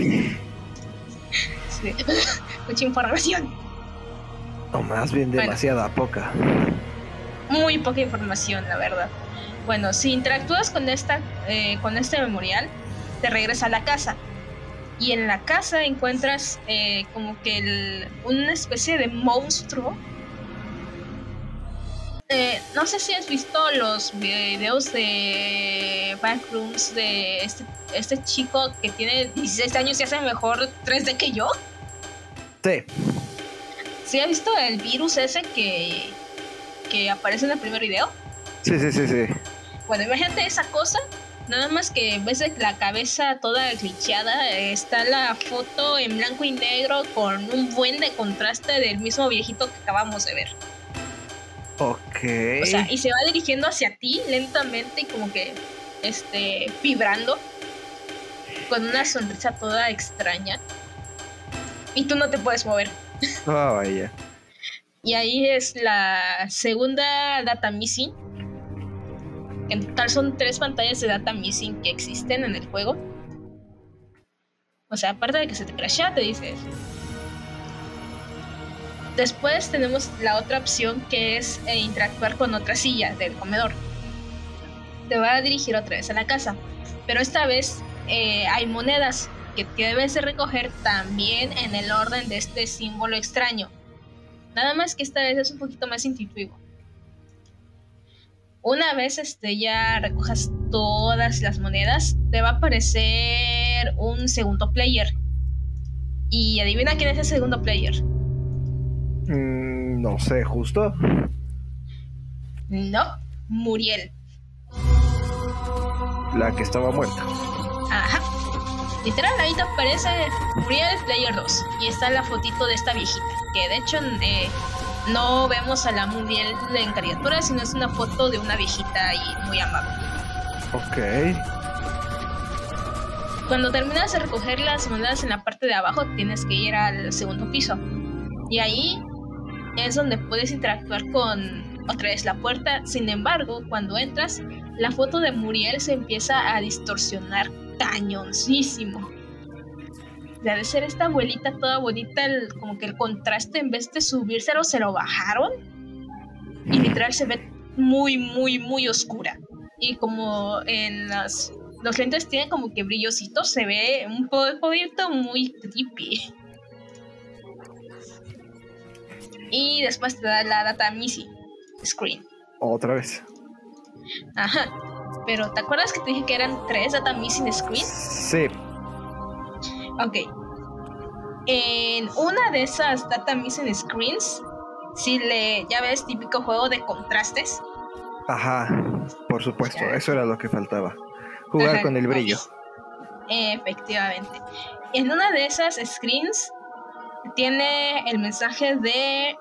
Mucha información. O más bien demasiada poca. Muy poca información, la verdad. Bueno, si interactúas con esta, eh, con este memorial, te regresa a la casa. Y en la casa encuentras eh, como que una especie de monstruo. Eh, no sé si has visto los videos de Backrooms de este, este chico que tiene 16 años y hace mejor 3D que yo. Sí. ¿Sí has visto el virus ese que, que aparece en el primer video? Sí, sí, sí, sí. Bueno, imagínate esa cosa, nada más que de la cabeza toda glitchada, está la foto en blanco y negro con un buen de contraste del mismo viejito que acabamos de ver. Ok. O sea, y se va dirigiendo hacia ti lentamente y como que, este, vibrando, con una sonrisa toda extraña. Y tú no te puedes mover. Ah, vaya. Y ahí es la segunda data missing. En total son tres pantallas de data missing que existen en el juego. O sea, aparte de que se te crashea, te dice eso. Después tenemos la otra opción que es eh, interactuar con otra silla del comedor. Te va a dirigir otra vez a la casa. Pero esta vez eh, hay monedas que, debes de recoger también en el orden de este símbolo extraño. Nada más que esta vez es un poquito más intuitivo. Una vez este, ya recojas todas las monedas, te va a aparecer un segundo player. Y adivina quién es el segundo player. Mm, no sé, justo. No, Muriel. La que estaba muerta. Ajá. Literal, ahí te aparece Muriel Player 2 y está la fotito de esta viejita, que de hecho eh, no vemos a la Muriel en caricatura, sino es una foto de una viejita ahí muy amable. Ok. Cuando terminas de recoger las monedas en la parte de abajo, tienes que ir al segundo piso. Y ahí es donde puedes interactuar con otra vez la puerta. Sin embargo, cuando entras, la foto de Muriel se empieza a distorsionar cañoncísimo. De ser esta abuelita toda bonita, como que el contraste en vez de subírselo se lo bajaron. Y literal se ve muy, muy, muy oscura. Y como en las, los lentes tienen como que brillositos, se ve un poquito muy creepy. Y después te da la data Missy Screen. Otra vez. Ajá. Pero ¿te acuerdas que te dije que eran tres data missing screens? Sí. Ok. En una de esas data missing screens, si le, ya ves, típico juego de contrastes. Ajá, por supuesto, eso era lo que faltaba. Jugar con el brillo. Efectivamente. En una de esas screens tiene el mensaje de...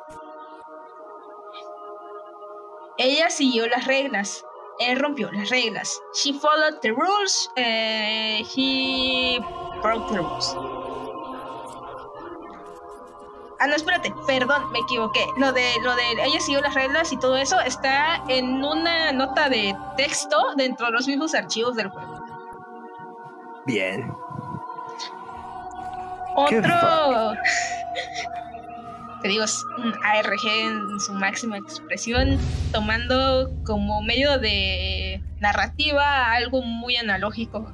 Ella siguió las reglas él rompió las reglas. She followed the rules. Eh, he broke the rules. Ah, no, espérate, perdón, me equivoqué. Lo de, lo de ella siguió las reglas y todo eso está en una nota de texto dentro de los mismos archivos del juego. Bien. Otro te digo, es un ARG en su máxima expresión, tomando como medio de narrativa algo muy analógico.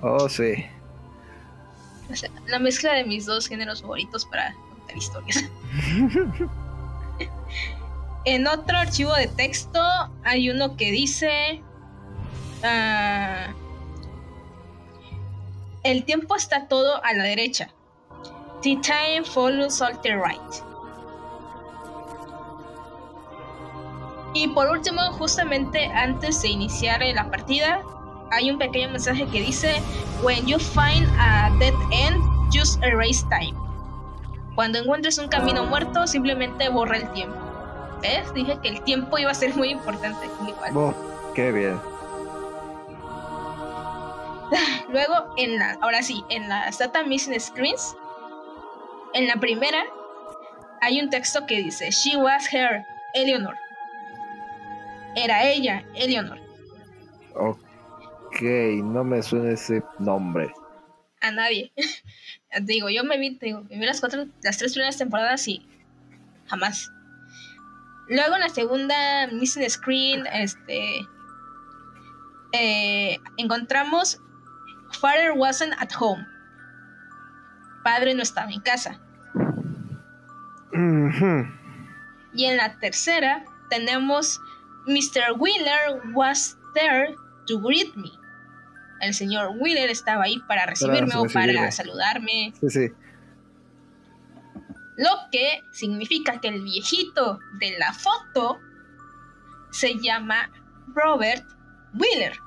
Oh, sí. O sea, la mezcla de mis dos géneros favoritos para contar historias. en otro archivo de texto hay uno que dice... Ah, el tiempo está todo a la derecha. The time follows all the right. Y por último, justamente antes de iniciar la partida, hay un pequeño mensaje que dice: When you find a dead end, just erase time. Cuando encuentres un camino muerto, simplemente borra el tiempo. ¿Ves? Dije que el tiempo iba a ser muy importante. Igual. Oh, qué bien. Luego, en la, ahora sí, en las Data Missing Screens, en la primera, hay un texto que dice, She was her, Eleanor. Era ella, Eleanor. Ok, no me suena ese nombre. A nadie. digo, yo me vi, digo, me vi las cuatro, las tres primeras temporadas y jamás. Luego en la segunda Missing Screen, este, eh, encontramos Father wasn't at home. Padre no estaba en casa. Y en la tercera tenemos Mr. Wheeler was there to greet me. El señor Wheeler estaba ahí para recibirme, o para saludarme. Sí, sí. Lo que significa que el viejito de la foto se llama Robert Wheeler.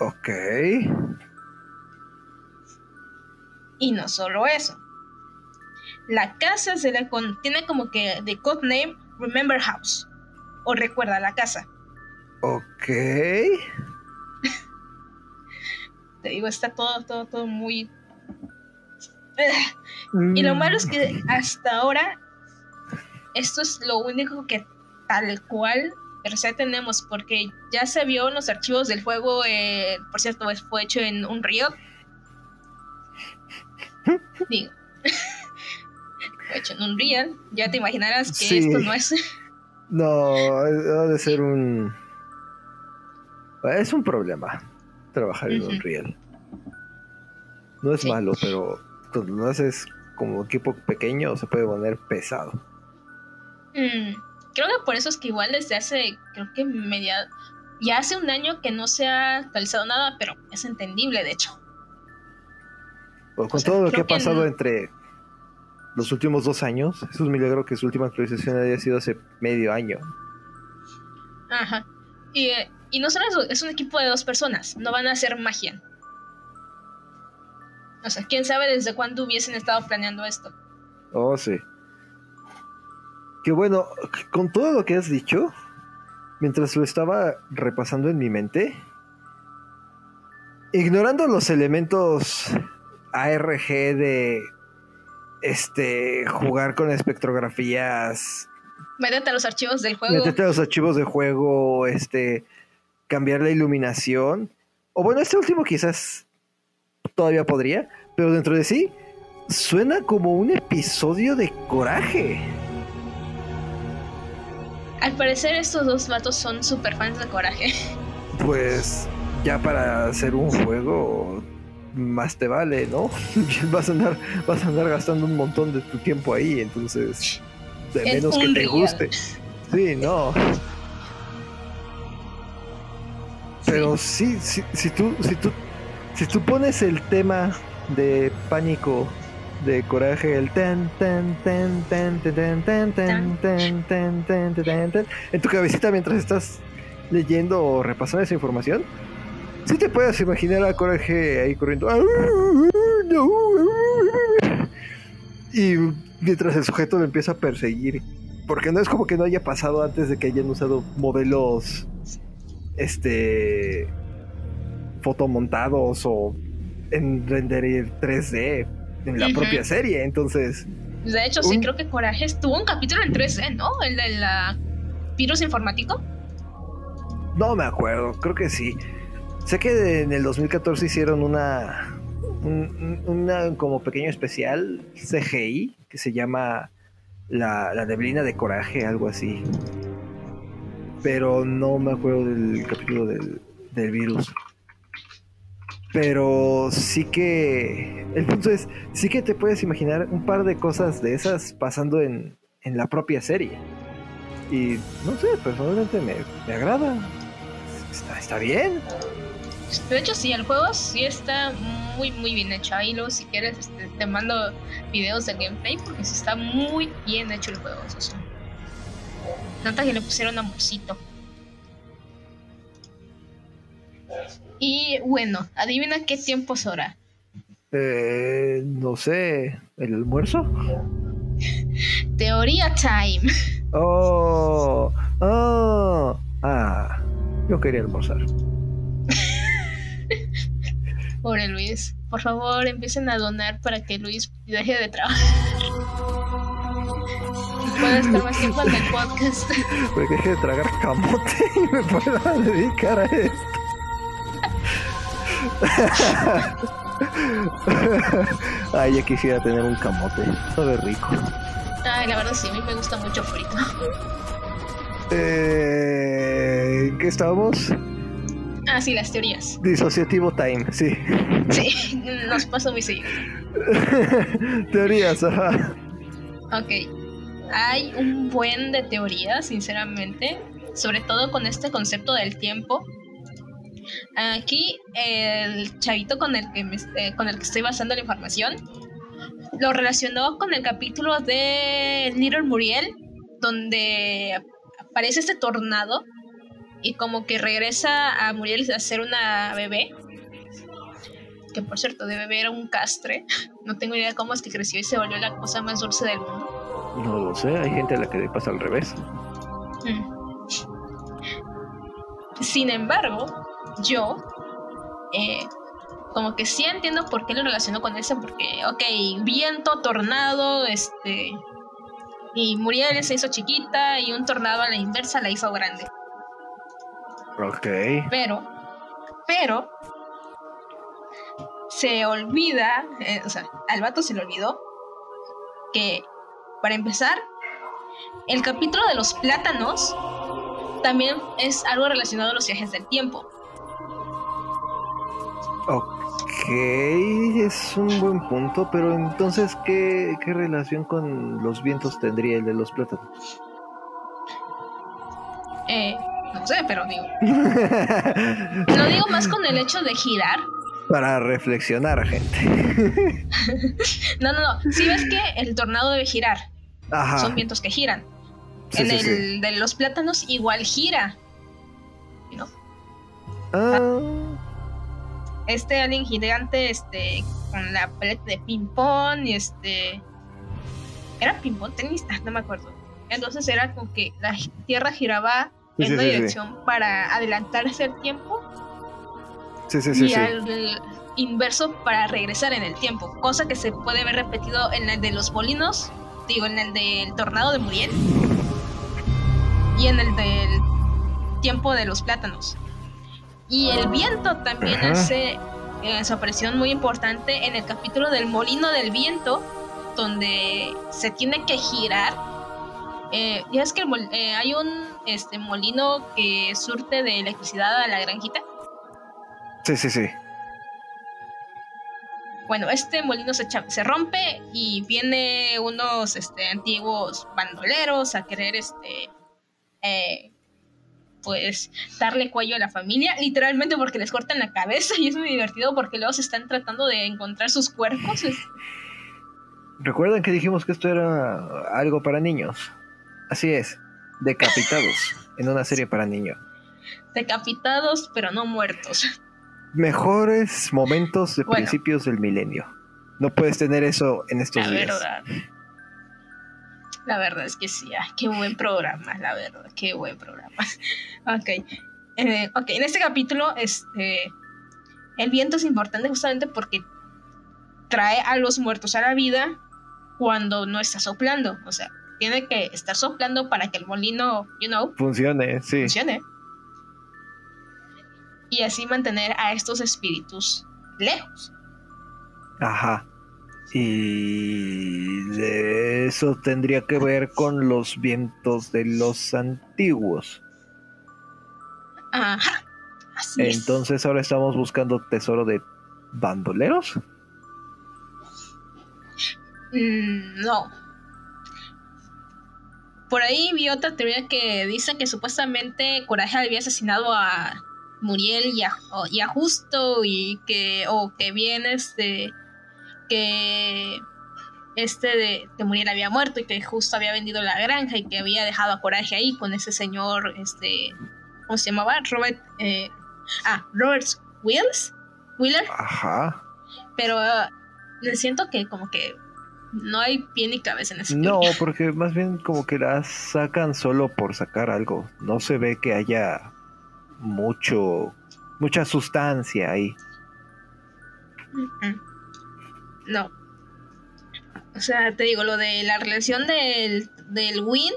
Ok. Y no solo eso. La casa se le contiene como que de codename Remember House. O recuerda la casa. Ok. Te digo, está todo, todo, todo muy. Y lo malo es que mm. hasta ahora esto es lo único que tal cual pero ya tenemos, porque ya se vio en los archivos del juego, eh, por cierto, fue hecho en un río. Digo, hecho en un río. Ya te imaginarás que esto no es. no, debe ser un. Es un problema trabajar en un riel. No es malo, pero cuando lo haces como equipo pequeño se puede poner pesado. Mm creo que por eso es que igual desde hace, creo que media, ya hace un año que no se ha actualizado nada, pero es entendible de hecho. Pues con todo lo que ha pasado entre los últimos dos años, es un milagro que su última actualización haya sido hace medio año. Ajá. Y, y no solo eso, es un equipo de dos personas, no van a hacer magia. O sea, quién sabe desde cuándo hubiesen estado planeando esto. Oh, sí. Que bueno, con todo lo que has dicho, mientras lo estaba repasando en mi mente, ignorando los elementos ARG de este jugar con espectrografías. Métete a los archivos del juego. Métete a los archivos del juego, este cambiar la iluminación. O bueno, este último quizás todavía podría, pero dentro de sí suena como un episodio de coraje. Al parecer estos dos vatos son super fans de Coraje. Pues ya para hacer un juego más te vale, ¿no? vas a andar vas a andar gastando un montón de tu tiempo ahí, entonces de menos que te guste. Sí, no. Pero sí, sí, si tú si tú si tú pones el tema de pánico de coraje el ten ten ten ten ten ten ten ten ten ten ten ten ten en tu cabecita mientras estás leyendo o repasando esa información si te puedes imaginar a coraje ahí corriendo y mientras el sujeto lo empieza a perseguir porque no es como que no haya pasado antes de que hayan usado modelos este fotomontados o en render 3D en la propia serie, entonces... De hecho, sí, creo que Coraje tuvo un capítulo en 3D, ¿no? El de la virus informático. No me acuerdo, creo que sí. Sé que en el 2014 hicieron una, una como pequeño especial CGI que se llama la, la neblina de coraje, algo así. Pero no me acuerdo del capítulo del, del virus. Pero sí que. El punto es, sí que te puedes imaginar un par de cosas de esas pasando en, la propia serie. Y no sé, personalmente me, me agrada. Está, bien. De hecho, sí, el juego sí está muy, muy bien hecho. Ahí luego, si quieres, este, te mando videos del gameplay porque sí está muy bien hecho el juego. Eso Nota que le pusieron amorcito. Y bueno, adivina qué tiempo es hora. Eh, no sé, ¿el almuerzo? Teoría time. Oh, oh, ah, yo quería almorzar. Pobre Luis. Por favor, empiecen a donar para que Luis deje de trabajar. Pueda estar más tiempo en el podcast. Para que deje de tragar camote y me pueda dedicar a esto. Ay, ya quisiera tener un camote. Sabe rico. Ay, la verdad sí, a mí me gusta mucho frito. Eh, ¿Qué estábamos? Ah, sí, las teorías. Disociativo time, sí. Sí, nos pasa muy seguido. Teorías, ajá. Ok. Hay un buen de teorías, sinceramente. Sobre todo con este concepto del tiempo. Aquí el chavito con el que, me- eh, con el que estoy basando la información lo relacionó con el capítulo de Little Muriel, donde aparece este tornado y como que regresa a Muriel a ser una bebé. Que por cierto, de bebé era un castre. No tengo idea cómo es que creció y se volvió la cosa más dulce del mundo. No lo sé, hay gente a la que le pasa al revés. Mm. Sin embargo, yo eh, como que sí entiendo por qué lo relaciono con eso, porque, ok, viento, tornado, este... Y Muriel se hizo chiquita y un tornado a la inversa la hizo grande. Ok. Pero, pero, se olvida, eh, o sea, al vato se le olvidó que, para empezar, el capítulo de los plátanos también es algo relacionado a los viajes del tiempo. Ok, es un buen punto, pero entonces, ¿qué, qué relación con los vientos tendría el de los plátanos? Eh, no sé, pero digo. Lo digo más con el hecho de girar. Para reflexionar, gente. No, no, no. Si ves que el tornado debe girar, Ajá. son vientos que giran. Sí, en sí, el sí. de los plátanos igual gira. ¿no? Ah, este alien gigante, este, con la paleta de ping pong y este. ¿Era ping pong? Tenis, Ah, no me acuerdo. Entonces era como que la Tierra giraba Sí, en una sí, dirección para adelantarse el tiempo sí, sí, sí, y al inverso para regresar en el tiempo. Cosa que se puede ver repetido en el de los molinos, digo, en el del tornado de Muriel y en el del tiempo de los plátanos. Y el viento también Ajá. hace eh, su aparición muy importante en el capítulo del molino del viento, donde se tiene que girar. Eh, ya es que el eh, hay un este, molino que surte de electricidad a la granjita. Sí, sí, sí. Bueno, este molino se, se rompe y viene unos este, antiguos bandoleros a querer este eh, pues darle cuello a la familia, literalmente porque les cortan la cabeza y es muy divertido porque luego se están tratando de encontrar sus cuerpos. ¿Recuerdan que dijimos que esto era algo para niños? Así es, decapitados en una serie para niños. decapitados pero no muertos. Mejores momentos de Bueno. principios del milenio. No puedes tener eso en estos La días. verdad. La verdad es que sí, ay, qué buen programa, la verdad, qué buen programa. ok. Eh, ok, en este capítulo, este, el viento es importante justamente porque trae a los muertos a la vida cuando no está soplando. O sea, tiene que estar soplando para que el molino, you know, Funcione, sí. funcione. Y así mantener a estos espíritus lejos. Ajá. Y de eso tendría que ver con los vientos de los antiguos. Ajá. Así es. Entonces ahora estamos buscando tesoro de bandoleros. Mm, no. Por ahí vi otra teoría que dice que supuestamente Coraje había asesinado a Muriel y a, o- y a Justo y que o que bien este que este de, de Muriel había muerto y que Justo había vendido la granja y que había dejado a Coraje ahí con ese señor este ¿cómo se llamaba? Robert eh, ah Robert Wills Wheeler Ajá. pero ah, siento que como que no hay pie ni cabeza en ese No, porque más bien como que las sacan solo por sacar algo. No se ve que haya mucho, mucha sustancia ahí. No. O sea, te digo, lo de la relación del, del Wind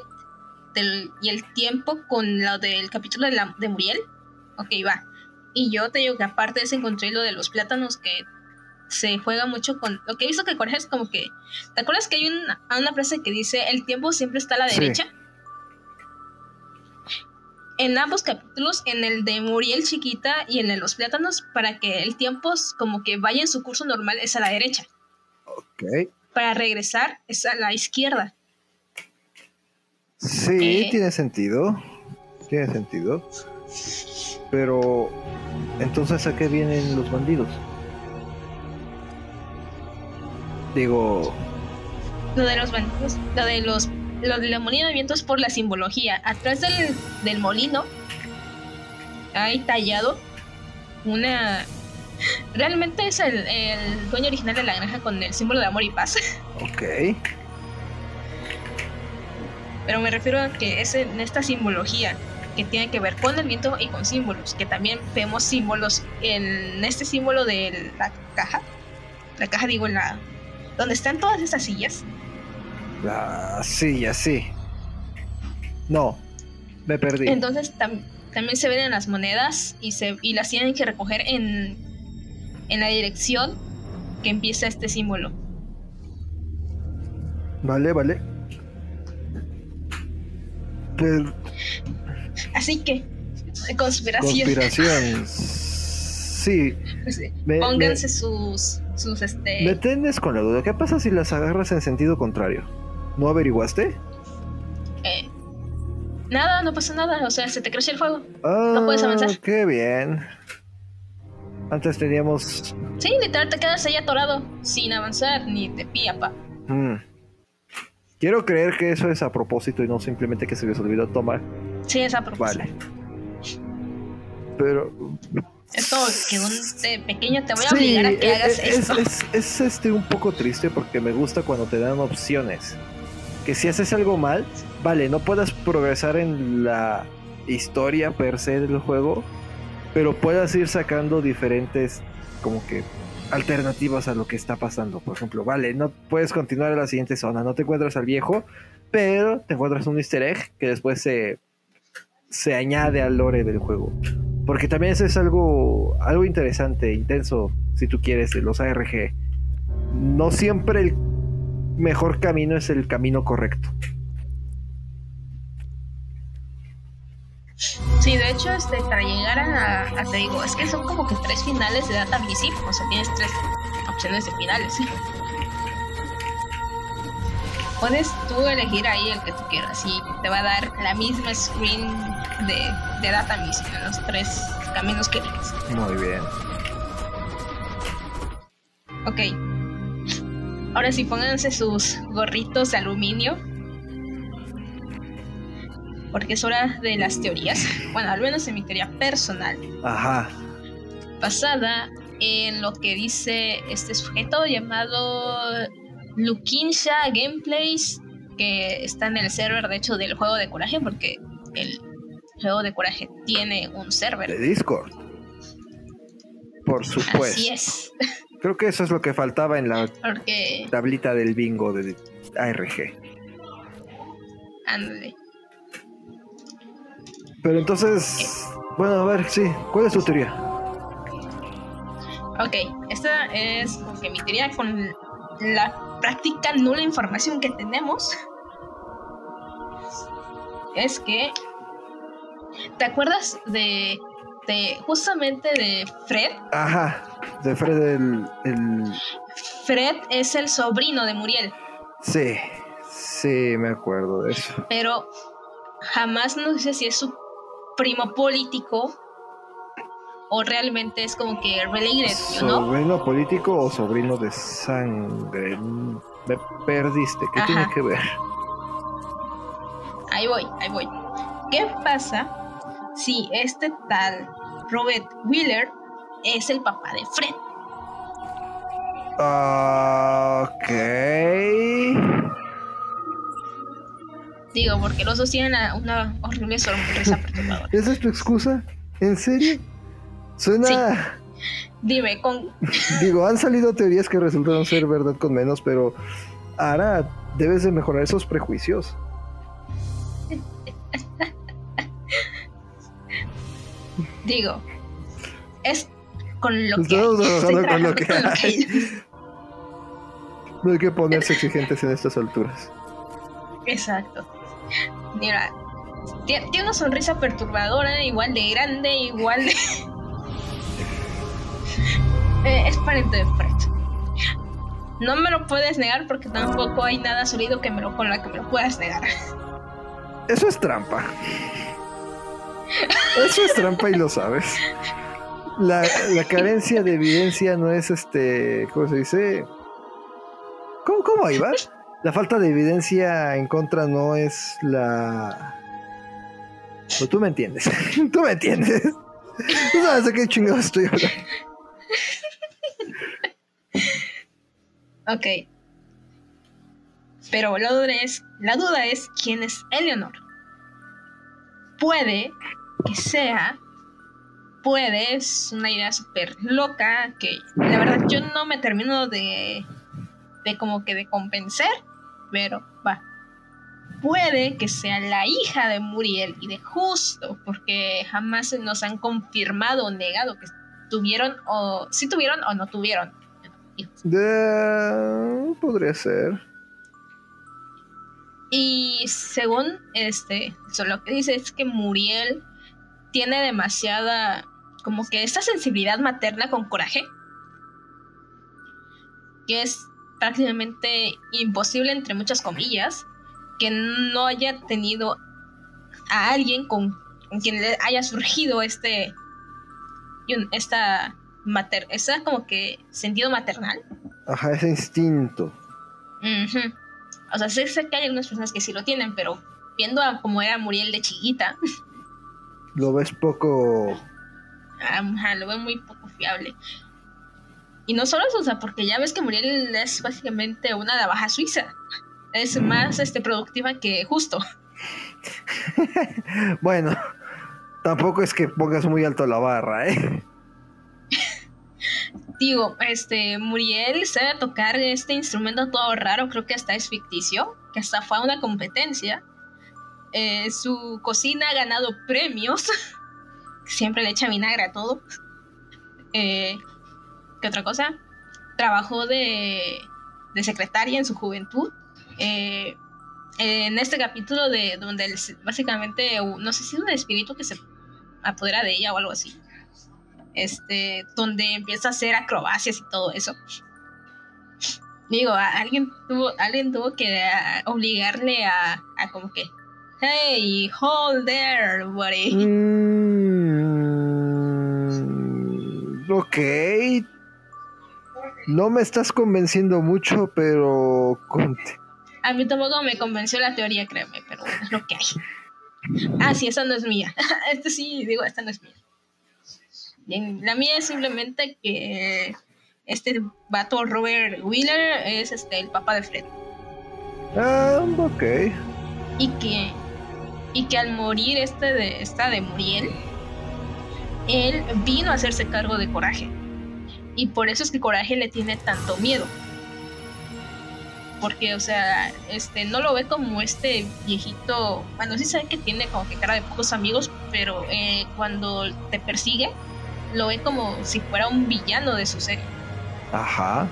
y el tiempo con lo del capítulo de, la, de Muriel. Ok, va. Y yo te digo que aparte de eso encontré lo de los plátanos que se juega mucho con... Lo que he visto que Jorge es como que... ¿Te acuerdas que hay una, una frase que dice el tiempo siempre está a la derecha? En ambos capítulos, en el de Muriel chiquita y en el de los plátanos, para que el tiempo como que vaya en su curso normal es a la derecha. Ok. Para regresar es a la izquierda. Sí, eh. tiene sentido. Tiene sentido. Pero, entonces, ¿a qué vienen los bandidos? Digo. Lo de los bandidos, lo de los. Lo del molino de viento es por la simbología. Atrás del, del molino hay tallado una. Realmente es el, el dueño original de la granja con el símbolo de amor y paz. Ok. Pero me refiero a que es en esta simbología que tiene que ver con el viento y con símbolos, que también vemos símbolos en este símbolo de la caja. La caja digo en la... donde están todas estas sillas. La silla, sí. No, me perdí. Entonces también se ven en las monedas y, se, y las tienen que recoger en, en la dirección que empieza este símbolo. Vale, vale. Así que, conspiración. Conspiración. sí. Pónganse sus, sus este... Me tienes con la duda. ¿Qué pasa si las agarras en sentido contrario? ¿No averiguaste? Eh, nada, no pasa nada. O sea, se te crece el fuego. no puedes ah, avanzar. Qué bien. Antes teníamos. Sí, literal te quedas ahí atorado, sin avanzar, ni te pía, pa. Mm. Quiero creer que eso es a propósito y no simplemente que se les olvidó tomar. Sí, es a propósito. Vale. Pero. Esto que un pequeño te voy a obligar a que hagas es, esto. Es, es, este un poco triste porque me gusta cuando te dan opciones. Que si haces algo mal, vale, no puedas progresar en la historia per se del juego, pero puedas ir sacando diferentes como que alternativas a lo que está pasando. Por ejemplo, vale, no puedes continuar en la siguiente zona, no te encuentras al viejo, pero te encuentras un easter egg que después se, se añade al lore del juego. Porque también eso es algo, algo interesante, intenso, si tú quieres, de los ARG. No siempre el mejor camino es el camino correcto. Sí, de hecho, este, para llegar a, te digo, es que son como que tres finales de Data Missing, o sea, tienes tres opciones de finales. Puedes tú elegir ahí el que tú quieras y te va a dar la misma screen de, de Data Missing en los tres caminos que eliges. Muy bien. Ok. Ahora sí, pónganse sus gorritos de aluminio porque es hora de las teorías, bueno, al menos en mi teoría personal. Ajá. Basada en lo que dice este sujeto llamado Lukinsha Gameplays, que está en el server, de hecho, del juego de coraje, porque el juego de coraje tiene un server. De Discord. Por supuesto. Así es. Creo que eso es lo que faltaba en la tablita del bingo de ARG. Ándale. Pero entonces, bueno, a ver, sí, ¿cuál es tu teoría? Ok, esta es porque mi teoría con la práctica nula información que tenemos es que ¿te acuerdas de, de justamente de Fred? Ajá, de Fred el, el... Fred es el sobrino de Muriel. Sí, sí, me acuerdo de eso. Pero jamás nos dice si es su primo político o realmente es como que related, ¿no? ¿Sobrino político o sobrino de sangre? Me perdiste, ¿qué tiene que ver? Ahí voy, ahí voy. ¿Qué pasa si este tal Robert Wheeler es el papá de Fred? Ok. Digo, porque los dos tienen una, horrible sonrisa perturbadora. ¿Esa es tu excusa? ¿En serio? Suena. Dime, con. Digo, han salido teorías que resultaron ser verdad con menos, pero ahora debes de mejorar esos prejuicios. Digo, es con lo que. Estamos hay. Estoy trabajando con lo trabajando que con lo que hay. No hay que ponerse exigentes en estas alturas. Exacto. Mira, tie- tiene una sonrisa perturbadora, igual de grande, igual de. Eh, es pariente de Fred. No me lo puedes negar porque tampoco hay nada sólido que me lo, con la que me lo puedas negar. Eso es trampa. Eso es trampa y lo sabes. La, la carencia de evidencia no es este. ¿Cómo se dice? ¿Cómo, cómo? La falta de evidencia en contra no es la. Pues tú me entiendes. Tú me entiendes. Tú sabes de qué chingados estoy hablando. Ok. Pero la duda es, la duda es quién es Eleanor. Puede que sea, puede, es una idea súper loca que la verdad yo no me termino de, de como que de convencer, pero va. Puede que sea la hija de Muriel y de Justo, porque jamás nos han confirmado o negado que tuvieron o si tuvieron o no tuvieron. De- Podría ser. Y según este, eso lo que dice es que Muriel tiene demasiada, como que esta sensibilidad materna con coraje, que es prácticamente imposible, entre muchas comillas, que no haya tenido a alguien con, con quien le haya surgido este, esta mater, esta como que sentido maternal. Ajá, ese instinto. Ujú. O sea, sé, sé que hay algunas personas que sí lo tienen, pero viendo a cómo era Muriel de chiquita, Lo ves poco. ajá, lo veo muy poco fiable. Y no solo eso, o sea, porque ya ves que Muriel es básicamente una navaja suiza. Es más este, productiva que justo. Bueno, tampoco es que pongas muy alto la barra, ¿eh? Digo, este, Muriel sabe tocar este instrumento todo raro, creo que hasta es ficticio, que hasta fue una competencia. Eh, su cocina ha ganado premios. Siempre le echa vinagre a todo. Eh, ¿Qué otra cosa? Trabajó de, secretaria en su juventud. Eh, en este capítulo de donde básicamente, no sé si es un espíritu que se apodera de ella o algo así este, donde empieza a hacer acrobacias y todo eso. Digo, a- alguien tuvo, alguien tuvo que ah, obligarle a, a como que, hey, hold there, buddy. Mm, ok. No me estás convenciendo mucho, pero... conte- A mí tampoco me convenció la teoría, créeme, pero es lo que hay. Ah, sí, esa no es mía. Esta sí, digo, esta no es mía. La mía es simplemente que este vato Robert Wheeler es este, el papá de Fred. Ah, ok. y que y que al morir este de esta de Muriel él vino a hacerse cargo de Coraje y por eso es que Coraje le tiene tanto miedo porque o sea este no lo ve como este viejito bueno sí sabe que tiene como que cara de pocos amigos pero eh, cuando te persigue lo ve como si fuera un villano de su serie Ajá.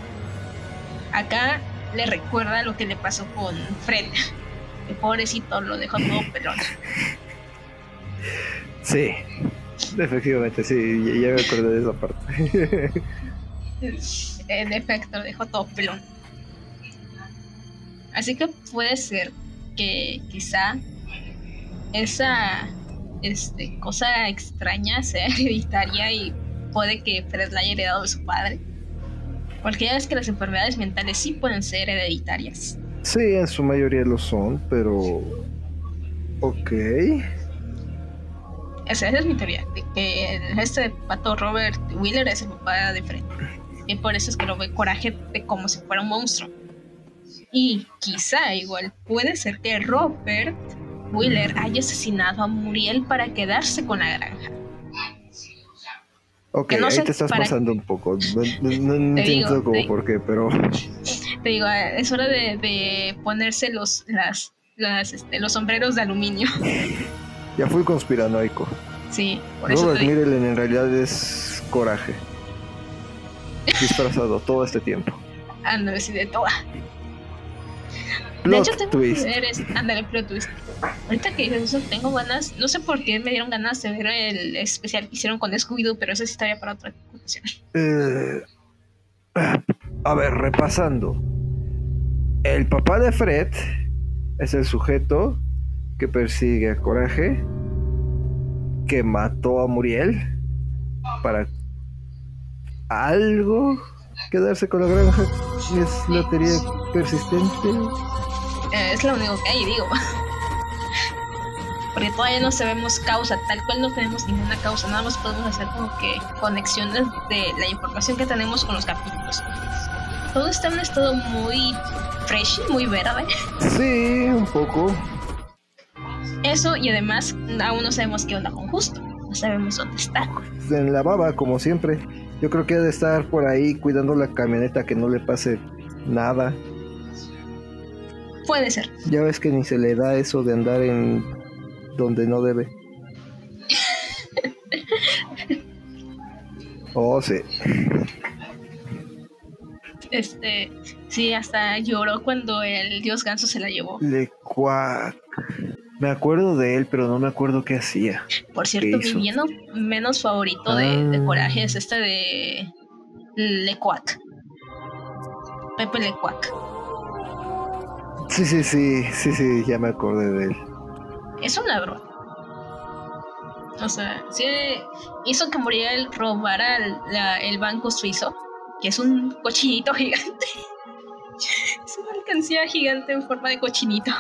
acá le recuerda lo que le pasó con Fred el pobrecito lo dejó todo pelón Sí. Efectivamente, sí. Ya, me acordé de esa parte. En efecto, lo dejó todo pelón. Así que puede ser que quizá esa este, cosa extraña sea hereditaria y puede que Fred la haya heredado de su padre. Porque ya ves que las enfermedades mentales sí pueden ser hereditarias. sí, en su mayoría lo son, pero... Ok. Esa, esa es mi teoría, de que este pato Robert Wheeler es el papá de Fred. Y por eso es que lo ve Coraje de como si fuera un monstruo. Y quizá igual puede ser que Robert Wheeler haya asesinado a Muriel para quedarse con la granja. Ok, ahí te estás pasando un poco. No, entiendo cómo por qué, pero. Te digo, es hora de, ponerse los, las, este, los sombreros de aluminio. Ya fui conspiranoico. Sí, por Robert eso. en realidad es coraje. Disfrazado todo este tiempo. Ando, sí, de toda. De hecho, tengo twist. Eres, ándale, plot twist. Ahorita que dices eso, tengo ganas, no sé por qué me dieron ganas de ver el especial que hicieron con Scooby-Doo, pero esa es historia para otra ocasión. Eh, a ver, repasando. El papá de Fred es el sujeto que persigue a Coraje, que mató a Muriel para algo quedarse con la granja. Es la teoría persistente. Eh, es lo único que hay, digo porque todavía no sabemos causa, tal cual no tenemos ninguna causa, nada más podemos hacer como que conexiones de la información que tenemos con los capítulos. Todo está en un estado muy fresh, muy verde. Sí, un poco. Eso y además aún no sabemos qué onda con Justo, no sabemos dónde está. En la baba, como siempre. Yo creo que ha de estar por ahí cuidando la camioneta que no le pase nada. Puede ser. Ya ves que ni se le da eso de andar en donde no debe. oh, sí. Este, sí, hasta lloró cuando el dios ganso se la llevó. Le cuac. Me acuerdo de él, pero no me acuerdo qué hacía. Por cierto, mi villano menos favorito de, ah. Coraje es este de Lecuac. Pepe Lecuac. Sí, sí, sí, sí, sí, ya me acordé de él es un ladrón. O sea, sí hizo que Muriel robara el, banco suizo, que es un cochinito gigante. es una alcancía gigante en forma de cochinito.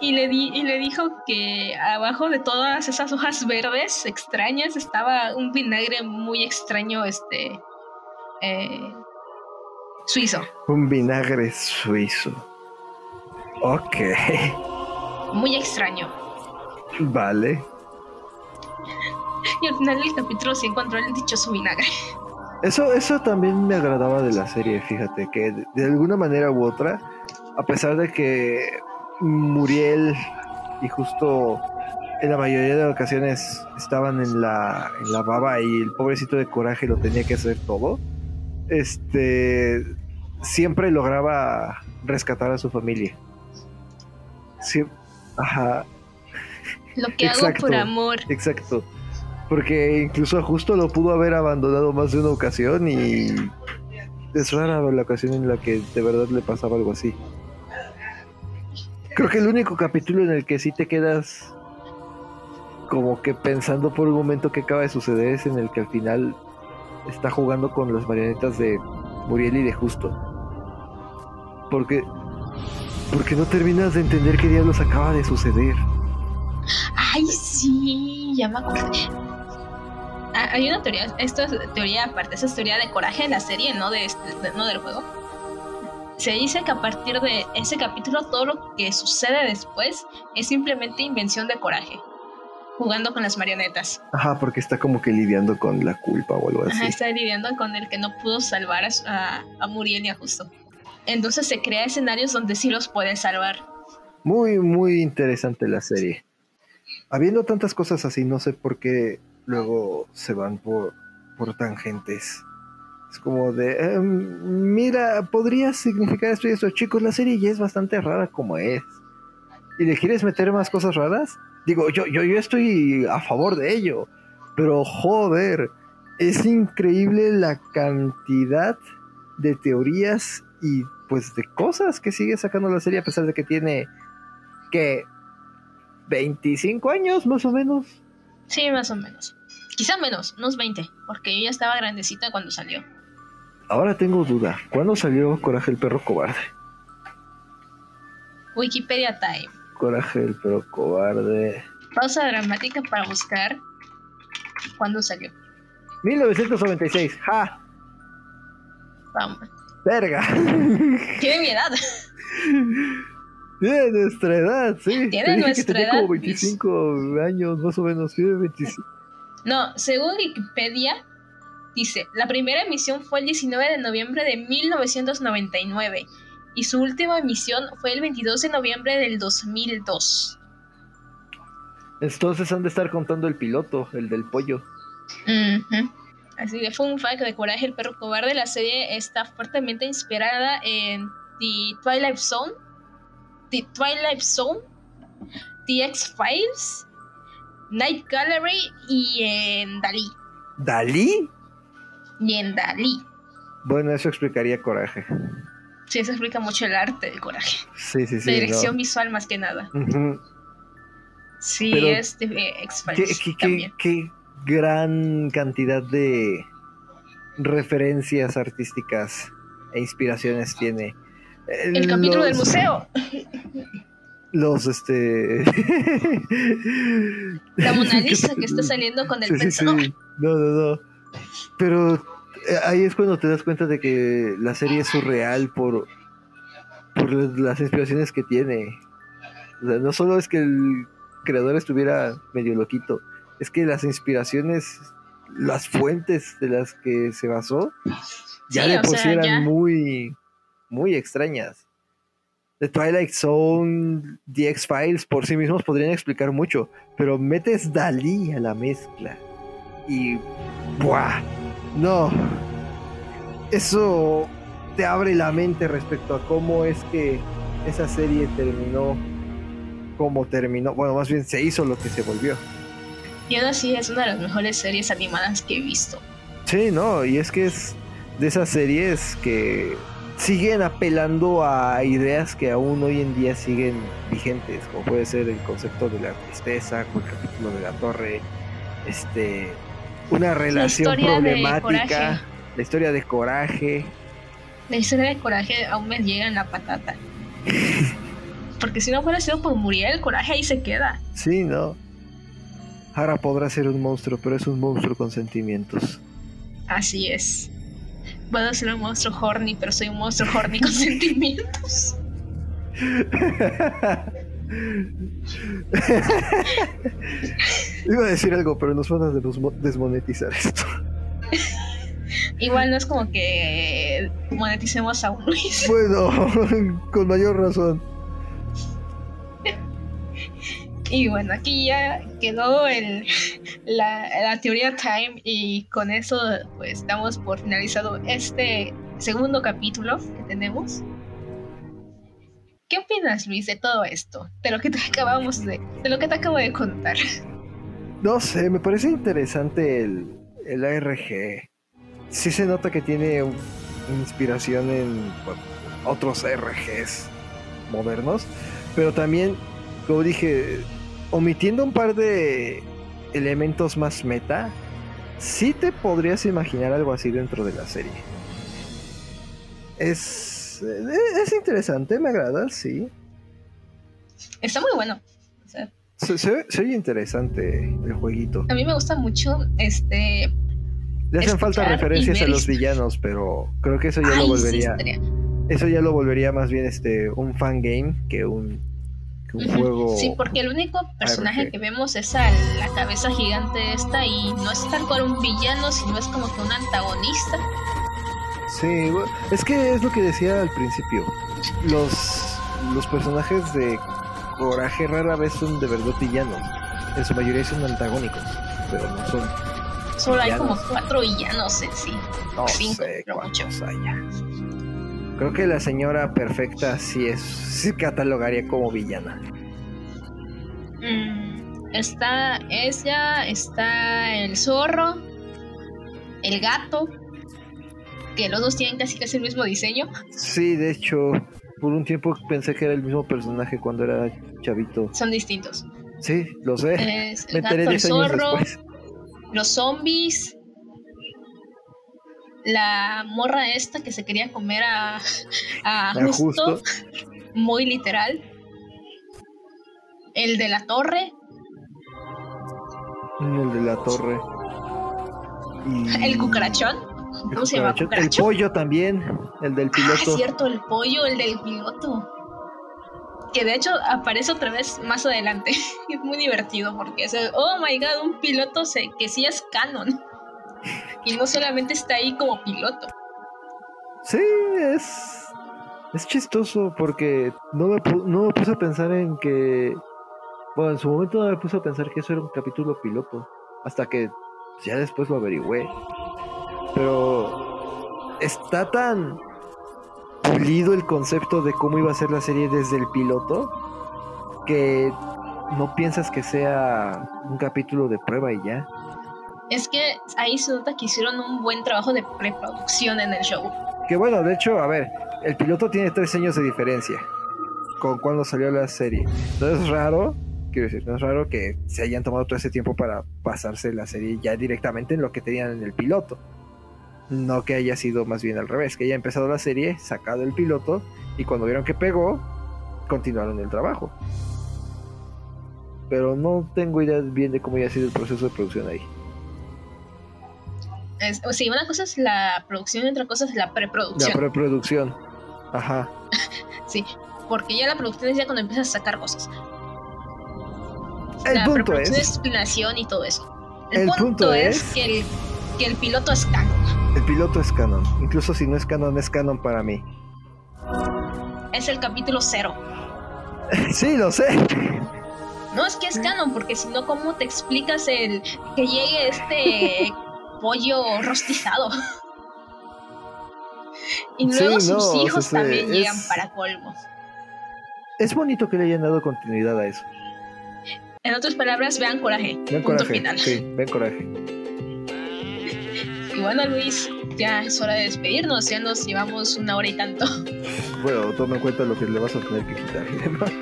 Y le, di, y le dijo que abajo de todas esas hojas verdes extrañas estaba un vinagre muy extraño, este. Eh, suizo. Un vinagre suizo. Ok. Muy extraño. Vale. Y al final del capítulo sí encontró el dichoso vinagre. Eso, eso también me agradaba de la serie, fíjate, que de, alguna manera u otra, a pesar de que Muriel y justo en la mayoría de ocasiones estaban en la, en la baba y el pobrecito de coraje lo tenía que hacer todo, este siempre lograba rescatar a su familia. Sí, ajá, lo que hago por amor. Exacto. Porque incluso justo lo pudo haber abandonado más de una ocasión y es rara la ocasión en la que de verdad le pasaba algo así. Creo que el único capítulo en el que sí te quedas como que pensando por un momento qué acaba de suceder es en el que al final está jugando con las marionetas de Muriel y de Justo. Porque porque no terminas de entender qué diablos acaba de suceder. Ay, sí, ya me acordé. Ah, hay una teoría, esto es teoría aparte, esa es teoría de coraje de la serie, no, de, este, no del juego. Se dice que a partir de ese capítulo todo lo que sucede después es simplemente invención de coraje, jugando con las marionetas. Ajá, porque está como que lidiando con la culpa o algo así. Ajá, está lidiando con el que no pudo salvar a, a Muriel y a Justo. Entonces se crea escenarios donde sí los puede salvar. Muy, muy interesante la serie habiendo tantas cosas así, no sé por qué luego se van por, por tangentes. Es como de, em, mira, podría significar esto y esto. Chicos, la serie ya es bastante rara como es. ¿Y le quieres meter más cosas raras? Digo, yo, yo, yo estoy a favor de ello. Pero joder, es increíble la cantidad de teorías y pues de cosas que sigue sacando la serie a pesar de que tiene que 25 años más o menos. Sí, más o menos. Quizá menos, unos 20, porque yo ya estaba grandecita cuando salió. Ahora tengo duda, ¿cuándo salió Coraje el perro cobarde? Wikipedia Time. Coraje el perro cobarde. Pausa dramática para buscar cuándo salió. 1996, ja. Vamos. Verga. Tiene mi edad. Tiene nuestra edad, sí. Tiene nuestra edad, como 25 años, más o menos. Tiene 25. No, según Wikipedia, dice, la primera emisión fue el 19 de noviembre de 1999 y su última emisión fue el 22 de noviembre del 2002. Entonces han de estar contando el piloto, el del pollo. Ujú. Así que fue un fact de Coraje el perro cobarde. La serie está fuertemente inspirada en The Twilight Zone, The Twilight Zone, The X-Files, Night Gallery y en Dalí. ¿Dalí? Y en Dalí. Bueno, eso explicaría coraje. Sí, eso explica mucho el arte del coraje. Sí, sí, sí. la dirección no. visual más que nada. Sí, Pero, es de ¿Qué, X-Files qué- qué- también. qué gran cantidad de referencias artísticas e inspiraciones tiene. El capítulo del museo. Los, este... La Mona Lisa que está saliendo con el Sí, sí, pensador. sí. No, no, no. Pero eh, ahí es cuando te das cuenta de que la serie es surreal por, por las las inspiraciones que tiene. O sea, no solo es que el creador estuviera medio loquito, es que las inspiraciones, las fuentes de las que se basó, ya Sí, de o por sea, sí eran ya. muy, muy extrañas. The Twilight Zone, The X-Files por sí mismos podrían explicar mucho, pero metes Dalí a la mezcla y. ¡Buah! No. Eso te abre la mente respecto a cómo es que esa serie terminó como terminó. Bueno, más bien se hizo lo que se volvió. Y aún así es una de las mejores series animadas que he visto. Sí, no, y es que es de esas series que siguen apelando a ideas que aún hoy en día siguen vigentes, como puede ser el concepto de la tristeza, como el capítulo de la torre, este, una relación de problemática, la historia de coraje. La historia de Coraje aún me llega en la patata. Porque si no fuera sido por Muriel, Coraje ahí se queda. Sí, no. Ahora podrá ser un monstruo, pero es un monstruo con sentimientos. Así es. Puedo ser un monstruo horny, pero soy un monstruo horny con sentimientos. Iba a decir algo, pero nos van a desmo- desmonetizar esto. Igual no es como que moneticemos a un Luis. Bueno, con mayor razón. Y bueno, aquí ya quedó el, la, teoría Time y con eso pues damos por finalizado este segundo capítulo que tenemos. ¿Qué opinas, Luis, de todo esto? De lo que te acabamos de, de lo que te acabo de contar. No sé, me parece interesante el, el ARG. Sí se nota que tiene inspiración en otros ARGs modernos, pero también, como dije, omitiendo un par de elementos más meta, sí te podrías imaginar algo así dentro de la serie. Es, eh, es interesante, me agrada, sí. Está muy bueno. O sea, Se, se, ve- se oye interesante el jueguito. a mí me gusta mucho este. Le hacen falta referencias a los villanos, pero creo que eso ya Ay, lo volvería, eso ya lo volvería más bien este un fan game que un, que un Ujú. juego. Sí, porque el único personaje RPG. que vemos es a la cabeza gigante esta y no es tal cual un villano, sino es como que un antagonista. Sí, es que es lo que decía al principio. Los los personajes de Coraje rara vez son de verdad villanos. En su mayoría son antagónicos, pero no son. Solo hay como cuatro villanos en sí. No Cinco, sé mucho. haya. Creo que la señora perfecta sí es, sí catalogaría como villana. Mm, está ella, está el zorro, el gato, que los dos tienen casi casi el mismo diseño. Sí, de hecho, por un tiempo pensé que era el mismo personaje cuando era chavito. Son distintos. Sí, lo sé. Es Me el enteré gato, el 10 años zorro, después. los zombies, la morra esta que se quería comer a, a Ah, justo, justo. muy literal. El de la torre, El de la torre. Y... el cucarachón. ¿Cómo se llama? El pollo también, el del piloto. Ah, es cierto, el pollo, el del piloto. Que de hecho aparece otra vez más adelante. es muy divertido porque es, oh my god, un piloto que sí es canon. Y no solamente está ahí como piloto. Sí, es. Es chistoso porque no me, no me puse a pensar en que. Bueno, en su momento no me puse a pensar que eso era un capítulo piloto. Hasta que ya después lo averigüé. Pero está tan pulido el concepto de cómo iba a ser la serie desde el piloto que no piensas que sea un capítulo de prueba y ya. Es que ahí se nota que hicieron un buen trabajo de preproducción en el show. Que bueno, de hecho, a ver, el piloto tiene tres años de diferencia con cuando salió la serie. No es raro, quiero decir, no es raro que se hayan tomado todo ese tiempo para pasarse la serie ya directamente en lo que tenían en el piloto. No que haya sido más bien al revés, que haya empezado la serie, sacado el piloto y cuando vieron que pegó, continuaron el trabajo. Pero no tengo idea bien de cómo haya sido el proceso de producción ahí. Sí, una cosa es la producción y otra cosa es la preproducción. La preproducción. Ajá. sí, porque ya la producción es ya cuando empiezas a sacar cosas. El la punto es, es y todo eso. El, punto, es, que, el, que el piloto es canon. El piloto es canon. Incluso si no es canon, es canon para mí. Es el capítulo cero. sí, lo sé. No, es que es canon, porque si no, ¿cómo te explicas el que llegue este pollo rostizado? Y luego sus hijos también llegan para colmos. Es bonito que le hayan dado continuidad a eso. En otras palabras, vean coraje. Vean coraje. Final. Sí, vean coraje. Y bueno, Luis, ya es hora de despedirnos. Ya nos llevamos una hora y tanto. Bueno, toma en cuenta lo que le vas a tener que quitar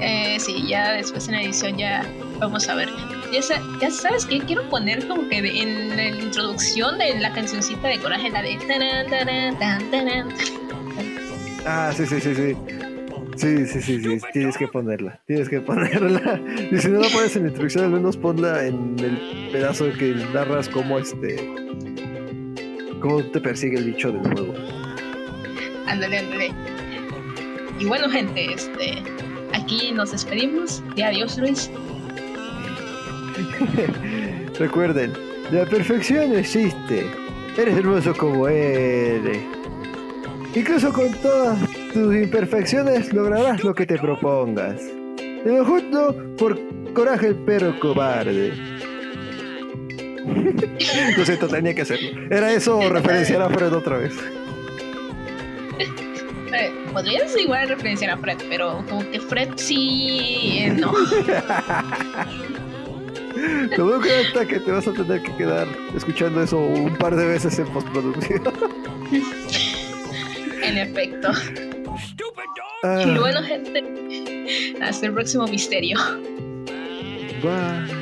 eh, sí, ya después en la edición ya vamos a ver. Ya, sabes que quiero poner como que en la introducción de la cancioncita de Coraje, la de... Ah, sí, sí, sí, sí. Sí, sí, sí, sí, tienes que ponerla, tienes que ponerla. Y si no la pones en la introducción, al menos ponla en el pedazo que narras cómo este. cómo te persigue el bicho del juego. Ándale, ándale. Y bueno, gente, este. Aquí nos despedimos. Y adiós, Luis. Recuerden, la perfección existe. Eres hermoso como eres. Incluso con todas tus imperfecciones lograrás lo que te propongas. Te lo justo por coraje el perro cobarde. lo siento, tenía que hacerlo. ¿Era eso o referenciar a Fred otra vez? Eh, podrías igual referenciar a Fred, pero como que Fred sí... Eh, no. Lo veo que que te vas a tener que quedar escuchando eso un par de veces en postproducción. en efecto. Ah. Y bueno, gente, hasta el próximo misterio. Bye.